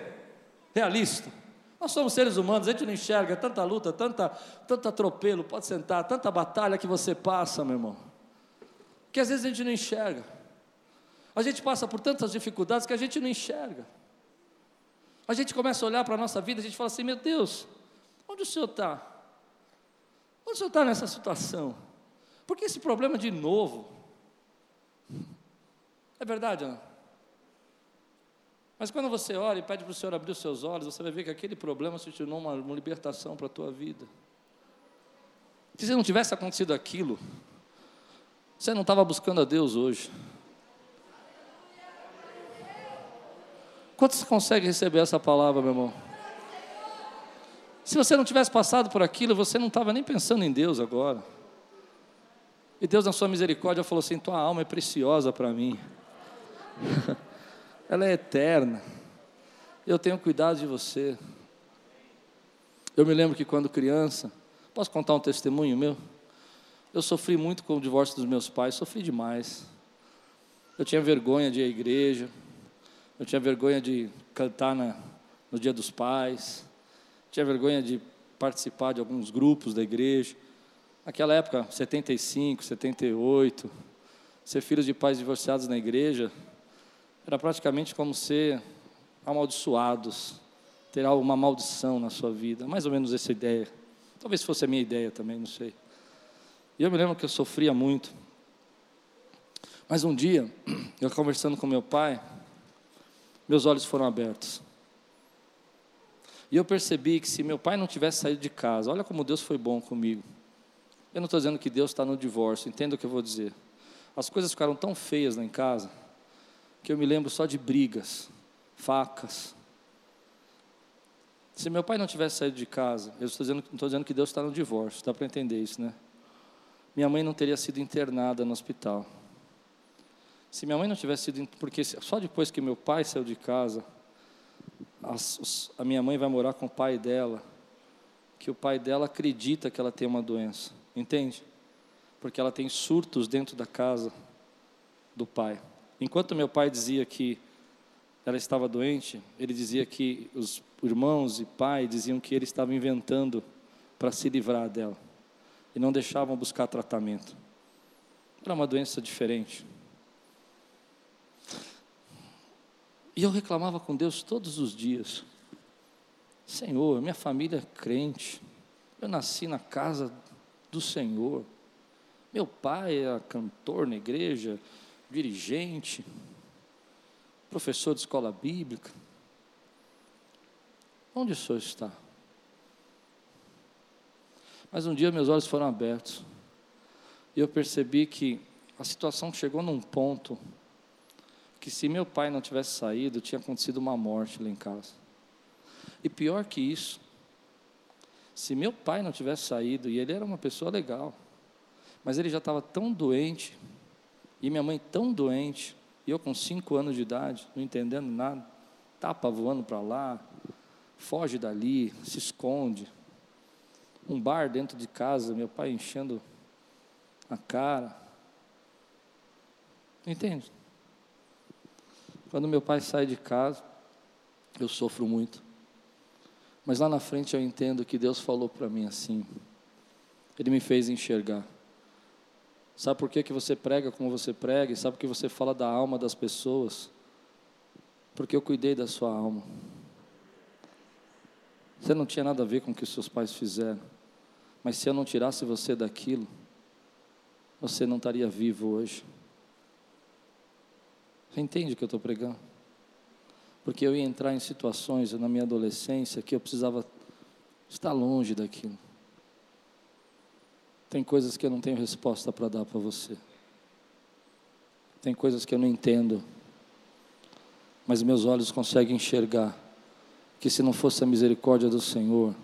realistas. Nós somos seres humanos, a gente não enxerga tanta luta, tanta, tanta atropelo, pode sentar, tanta batalha que você passa, meu irmão que às vezes a gente não enxerga. A gente passa por tantas dificuldades que a gente não enxerga. A gente começa a olhar para a nossa vida, a gente fala assim: meu Deus, onde o Senhor está? Onde o Senhor está nessa situação? Por que esse problema de novo? É verdade, Ana? Mas quando você ora e pede para o Senhor abrir os seus olhos, você vai ver que aquele problema se tornou uma, uma libertação para a tua vida. Se não tivesse acontecido aquilo, você não estava buscando a Deus hoje. Quantos conseguem receber essa palavra, meu irmão? Se você não tivesse passado por aquilo, você não estava nem pensando em Deus agora. E Deus, na sua misericórdia, falou assim: Tua alma é preciosa para mim, ela é eterna, eu tenho cuidado de você. Eu me lembro que quando criança, posso contar um testemunho meu? Eu sofri muito com o divórcio dos meus pais, sofri demais. Eu tinha vergonha de ir à igreja, eu tinha vergonha de cantar na, no Dia dos Pais, tinha vergonha de participar de alguns grupos da igreja. Naquela época, 75, 78, ser filho de pais divorciados na igreja era praticamente como ser amaldiçoados, ter uma maldição na sua vida, mais ou menos essa ideia. Talvez fosse a minha ideia também, não sei. E eu me lembro que eu sofria muito. Mas um dia, eu conversando com meu pai, meus olhos foram abertos. E eu percebi que se meu pai não tivesse saído de casa, olha como Deus foi bom comigo. Eu não estou dizendo que Deus está no divórcio, entenda o que eu vou dizer. As coisas ficaram tão feias lá em casa, que eu me lembro só de brigas, facas. Se meu pai não tivesse saído de casa, eu estou dizendo, não estou dizendo que Deus está no divórcio, dá para entender isso, né? Minha mãe não teria sido internada no hospital. Se minha mãe não tivesse sido, porque só depois que meu pai saiu de casa, a, minha mãe vai morar com o pai dela, que o pai dela acredita que ela tem uma doença, entende? Porque ela tem surtos dentro da casa do pai. Enquanto meu pai dizia que ela estava doente, ele dizia que os irmãos e pai diziam que ele estava inventando para se livrar dela e não deixavam buscar tratamento. Era uma doença diferente. E eu reclamava com Deus todos os dias: Senhor, minha família é crente, eu nasci na casa do Senhor, meu pai é cantor na igreja, dirigente, professor de escola bíblica. Onde o Senhor está? Mas um dia meus olhos foram abertos e eu percebi que a situação chegou num ponto que se meu pai não tivesse saído, tinha acontecido uma morte lá em casa. E pior que isso, se meu pai não tivesse saído, e ele era uma pessoa legal, mas ele já estava tão doente, e minha mãe tão doente, e eu com cinco anos de idade, não entendendo nada, tapa voando para lá, foge dali, se esconde, um bar dentro de casa, meu pai enchendo a cara. Entende? Quando meu pai sai de casa, eu sofro muito. Mas lá na frente eu entendo que Deus falou para mim assim. Ele me fez enxergar. Sabe por que, que você prega como você prega? E sabe por que você fala da alma das pessoas? Porque eu cuidei da sua alma. Você não tinha nada a ver com o que seus pais fizeram. Mas se eu não tirasse você daquilo, você não estaria vivo hoje. Você entende o que eu estou pregando? Porque eu ia entrar em situações na minha adolescência que eu precisava estar longe daquilo. Tem coisas que eu não tenho resposta para dar para você. Tem coisas que eu não entendo. Mas meus olhos conseguem enxergar que se não fosse a misericórdia do Senhor,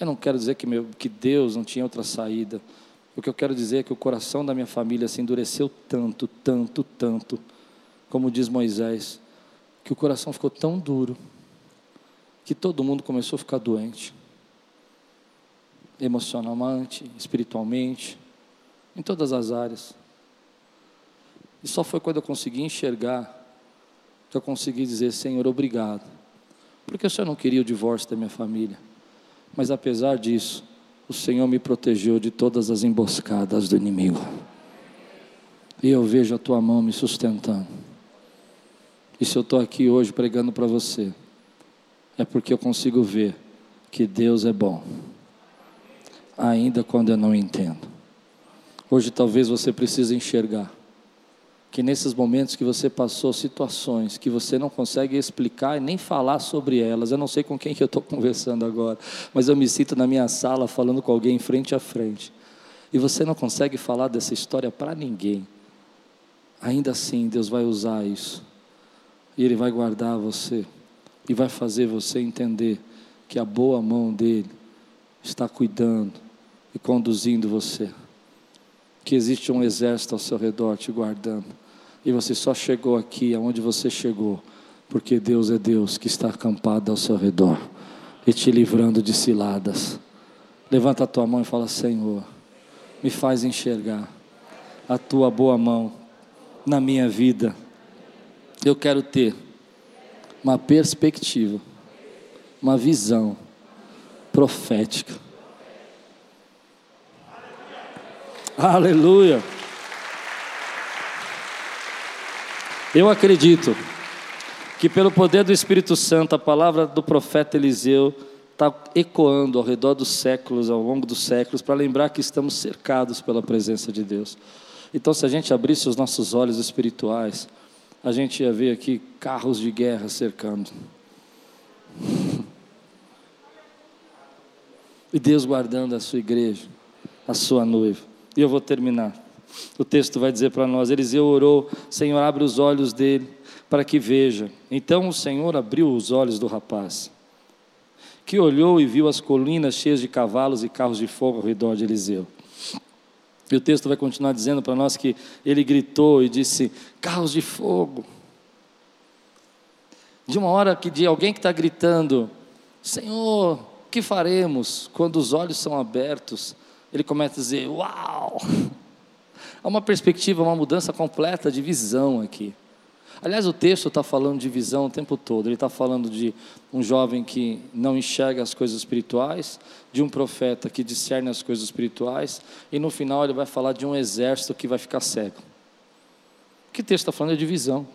eu não quero dizer que, meu, que Deus não tinha outra saída. O que eu quero dizer é que o coração da minha família se endureceu tanto, tanto, tanto, como diz Moisés, que o coração ficou tão duro que todo mundo começou a ficar doente, emocionalmente, espiritualmente, em todas as áreas. E só foi quando eu consegui enxergar que eu consegui dizer: Senhor, obrigado, porque o Senhor não queria o divórcio da minha família, mas apesar disso, o Senhor me protegeu de todas as emboscadas do inimigo. E eu vejo a tua mão me sustentando. E se eu estou aqui hoje pregando para você, é porque eu consigo ver que Deus é bom, ainda quando eu não entendo. Hoje talvez você precise enxergar que nesses momentos que você passou situações que você não consegue explicar e nem falar sobre elas, eu não sei com quem que eu estou conversando agora, mas eu me sinto na minha sala falando com alguém frente a frente, e você não consegue falar dessa história para ninguém, ainda assim Deus vai usar isso e Ele vai guardar você e vai fazer você entender que a boa mão dele está cuidando e conduzindo você. Que existe um exército ao seu redor te guardando. E você só chegou aqui aonde você chegou, porque Deus é Deus que está acampado ao seu redor e te livrando de ciladas. Levanta a tua mão e fala: Senhor, me faz enxergar a tua boa mão na minha vida eu quero ter uma perspectiva, uma visão profética. Aleluia. Eu acredito que pelo poder do Espírito Santo, a palavra do profeta Eliseu está ecoando ao redor dos séculos, ao longo dos séculos, para lembrar que estamos cercados pela presença de Deus. Então, se a gente abrisse os nossos olhos espirituais, a gente ia ver aqui carros de guerra cercando. E Deus guardando a sua igreja, a sua noiva. E eu vou terminar. O texto vai dizer para nós: Eliseu orou, Senhor, abre os olhos dele para que veja. Então o Senhor abriu os olhos do rapaz, que olhou e viu as colinas cheias de cavalos e carros de fogo ao redor de Eliseu. E o texto vai continuar dizendo para nós que ele gritou e disse: carros de fogo. De uma hora que de alguém que está gritando, Senhor, que faremos? Quando os olhos são abertos, ele começa a dizer: Uau! Há uma perspectiva, uma mudança completa de visão aqui. Aliás, o texto está falando de visão o tempo todo. Ele está falando de um jovem que não enxerga as coisas espirituais, de um profeta que discerne as coisas espirituais, e no final ele vai falar de um exército que vai ficar cego. O que o texto está falando é de visão.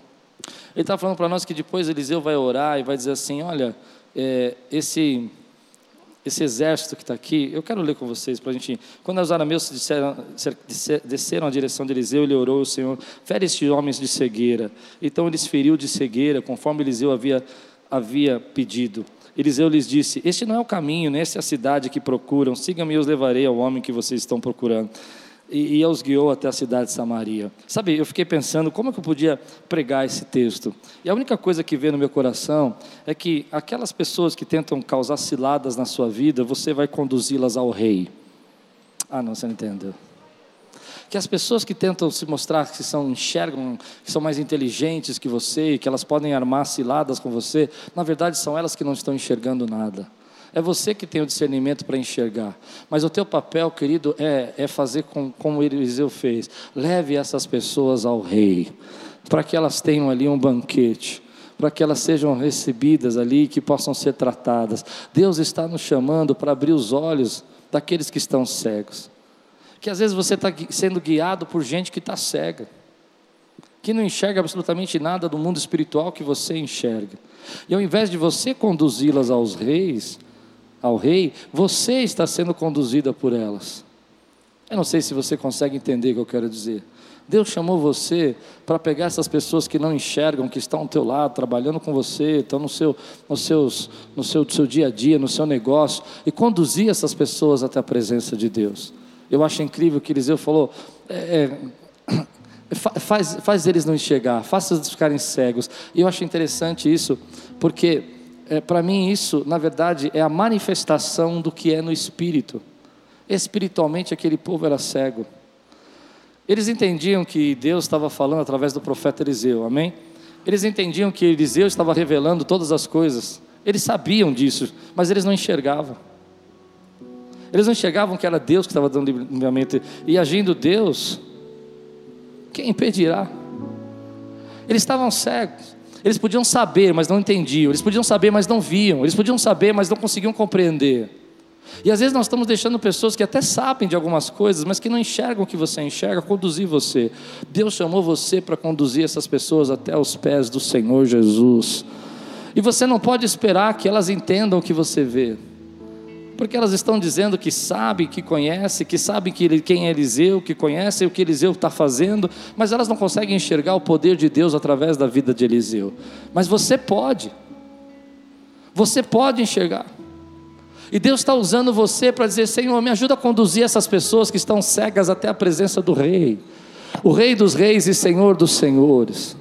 Ele está falando para nós que depois Eliseu vai orar e vai dizer assim: olha, é, esse esse exército que está aqui, eu quero ler com vocês para a gente. Quando os arameus disseram, desceram a direção de Eliseu, ele orou ao Senhor: fere estes homens de cegueira. Então eles feriu de cegueira, conforme Eliseu havia, havia pedido. Eliseu lhes disse: Este não é o caminho, nem esta é a cidade que procuram. Siga-me e os levarei ao homem que vocês estão procurando e, e os guiou até a cidade de Samaria. Sabe, eu fiquei pensando como é que eu podia pregar esse texto. E a única coisa que veio no meu coração é que aquelas pessoas que tentam causar ciladas na sua vida, você vai conduzi-las ao rei. Ah, não, você não entendeu. Que as pessoas que tentam se mostrar que são enxergam, que são mais inteligentes que você, que elas podem armar ciladas com você, na verdade são elas que não estão enxergando nada. É você que tem o discernimento para enxergar. Mas o teu papel, querido, é, é fazer com, como Eliseu fez. Leve essas pessoas ao rei, para que elas tenham ali um banquete para que elas sejam recebidas ali, que possam ser tratadas. Deus está nos chamando para abrir os olhos daqueles que estão cegos. Que às vezes você está sendo guiado por gente que está cega, que não enxerga absolutamente nada do mundo espiritual que você enxerga. E ao invés de você conduzi-las aos reis, ao rei, você está sendo conduzida por elas. Eu não sei se você consegue entender o que eu quero dizer. Deus chamou você para pegar essas pessoas que não enxergam, que estão ao teu lado, trabalhando com você, estão no seu, no seus, no seu, seu dia a dia, no seu negócio, e conduzir essas pessoas até a presença de Deus. Eu acho incrível que Eliseu falou: é, é, faz, faz eles não enxergar, faça eles ficarem cegos. E eu acho interessante isso, porque é, para mim isso, na verdade, é a manifestação do que é no espírito. Espiritualmente, aquele povo era cego. Eles entendiam que Deus estava falando através do profeta Eliseu, amém? Eles entendiam que Eliseu estava revelando todas as coisas. Eles sabiam disso, mas eles não enxergavam. Eles não enxergavam que era Deus que estava dando livramento. E agindo Deus, quem impedirá? Eles estavam cegos. Eles podiam saber, mas não entendiam. Eles podiam saber, mas não viam. Eles podiam saber, mas não conseguiam compreender. E às vezes nós estamos deixando pessoas que até sabem de algumas coisas, mas que não enxergam o que você enxerga, conduzir você. Deus chamou você para conduzir essas pessoas até os pés do Senhor Jesus. E você não pode esperar que elas entendam o que você vê. Porque elas estão dizendo que sabem, que conhecem, que sabem que quem é Eliseu, que conhecem o que Eliseu está fazendo, mas elas não conseguem enxergar o poder de Deus através da vida de Eliseu. Mas você pode. Você pode enxergar. E Deus está usando você para dizer: Senhor, me ajuda a conduzir essas pessoas que estão cegas até a presença do Rei, o Rei dos Reis e Senhor dos Senhores,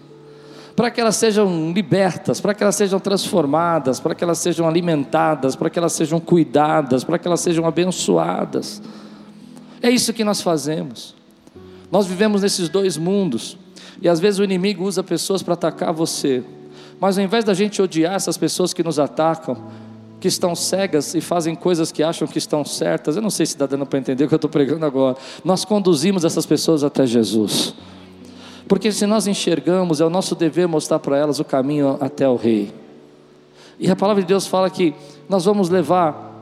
para que elas sejam libertas, para que elas sejam transformadas, para que elas sejam alimentadas, para que elas sejam cuidadas, para que elas sejam abençoadas. É isso que nós fazemos. Nós vivemos nesses dois mundos, e às vezes o inimigo usa pessoas para atacar você, mas ao invés da gente odiar essas pessoas que nos atacam, que estão cegas e fazem coisas que acham que estão certas. Eu não sei se está dando para entender o que eu estou pregando agora. Nós conduzimos essas pessoas até Jesus. Porque se nós enxergamos, é o nosso dever mostrar para elas o caminho até o Rei. E a palavra de Deus fala que nós vamos levar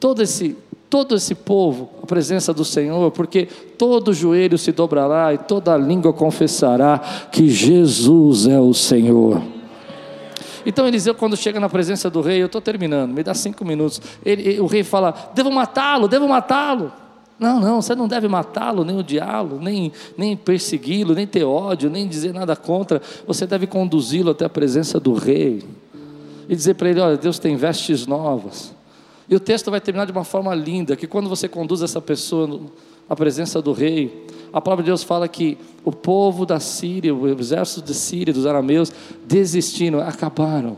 todo esse, todo esse povo à presença do Senhor, porque todo joelho se dobrará e toda língua confessará que Jesus é o Senhor. Então Eliseu, quando chega na presença do rei, eu estou terminando, me dá cinco minutos. Ele, o rei fala: devo matá-lo, devo matá-lo. Não, não, você não deve matá-lo, nem odiá-lo, nem, nem persegui-lo, nem ter ódio, nem dizer nada contra. Você deve conduzi-lo até a presença do rei e dizer para ele: Olha, Deus tem vestes novas. E o texto vai terminar de uma forma linda: que quando você conduz essa pessoa à presença do rei, a palavra de Deus fala que o povo da Síria, o exército de Síria, dos arameus, desistiram, acabaram.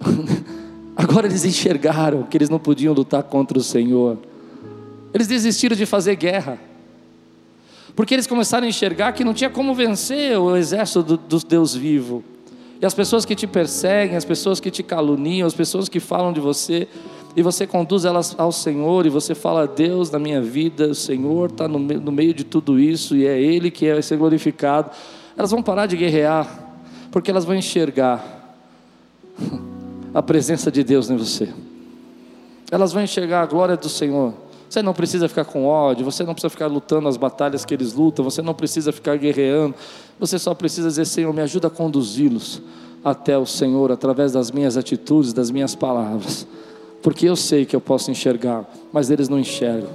Agora eles enxergaram que eles não podiam lutar contra o Senhor. Eles desistiram de fazer guerra. Porque eles começaram a enxergar que não tinha como vencer o exército do, do Deus vivo. E as pessoas que te perseguem, as pessoas que te caluniam, as pessoas que falam de você, e você conduz elas ao Senhor, e você fala, Deus na minha vida, o Senhor está no, no meio de tudo isso, e é Ele que vai ser glorificado. Elas vão parar de guerrear, porque elas vão enxergar a presença de Deus em você. Elas vão enxergar a glória do Senhor. Você não precisa ficar com ódio, você não precisa ficar lutando as batalhas que eles lutam, você não precisa ficar guerreando, você só precisa dizer: Senhor, me ajuda a conduzi-los até o Senhor através das minhas atitudes, das minhas palavras porque eu sei que eu posso enxergar, mas eles não enxergam.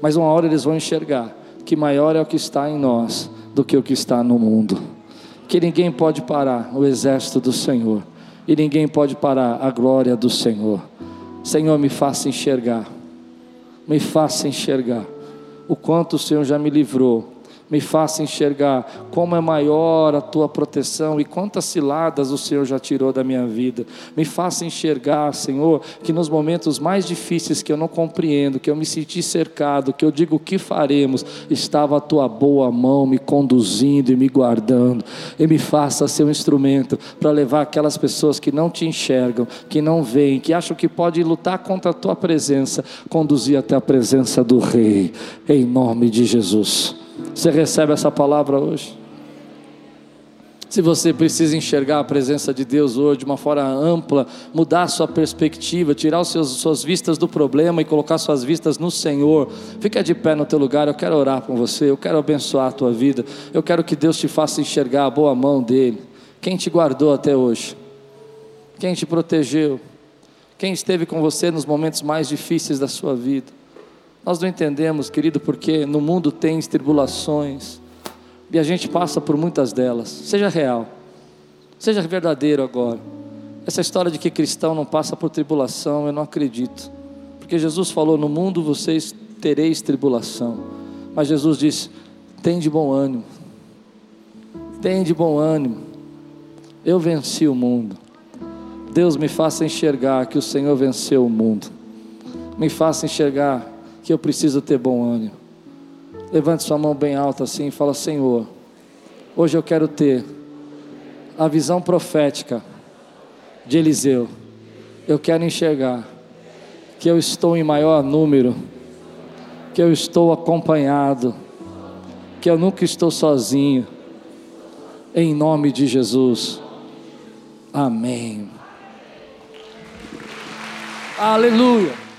Mas uma hora eles vão enxergar que maior é o que está em nós do que o que está no mundo. Que ninguém pode parar o exército do Senhor, e ninguém pode parar a glória do Senhor. Senhor, me faça enxergar, me faça enxergar. O quanto o Senhor já me livrou me faça enxergar como é maior a tua proteção e quantas ciladas o Senhor já tirou da minha vida. Me faça enxergar, Senhor, que nos momentos mais difíceis que eu não compreendo, que eu me senti cercado, que eu digo o que faremos, estava a tua boa mão me conduzindo e me guardando. E me faça ser um instrumento para levar aquelas pessoas que não te enxergam, que não veem, que acham que pode lutar contra a tua presença, conduzir até a presença do Rei, em nome de Jesus. Você recebe essa palavra hoje? Se você precisa enxergar a presença de Deus hoje de uma forma ampla, mudar sua perspectiva, tirar seus, suas vistas do problema e colocar suas vistas no Senhor, fica de pé no teu lugar. Eu quero orar com você, eu quero abençoar a tua vida, eu quero que Deus te faça enxergar a boa mão dele. Quem te guardou até hoje? Quem te protegeu? Quem esteve com você nos momentos mais difíceis da sua vida? Nós não entendemos, querido, porque no mundo tem tribulações e a gente passa por muitas delas. Seja real, seja verdadeiro agora. Essa história de que cristão não passa por tribulação, eu não acredito. Porque Jesus falou: No mundo vocês tereis tribulação. Mas Jesus disse: Tem de bom ânimo. Tem de bom ânimo. Eu venci o mundo. Deus me faça enxergar que o Senhor venceu o mundo. Me faça enxergar que eu preciso ter bom ânimo. Levante sua mão bem alta assim e fala: Senhor, hoje eu quero ter a visão profética de Eliseu. Eu quero enxergar que eu estou em maior número, que eu estou acompanhado, que eu nunca estou sozinho. Em nome de Jesus. Amém. Aleluia.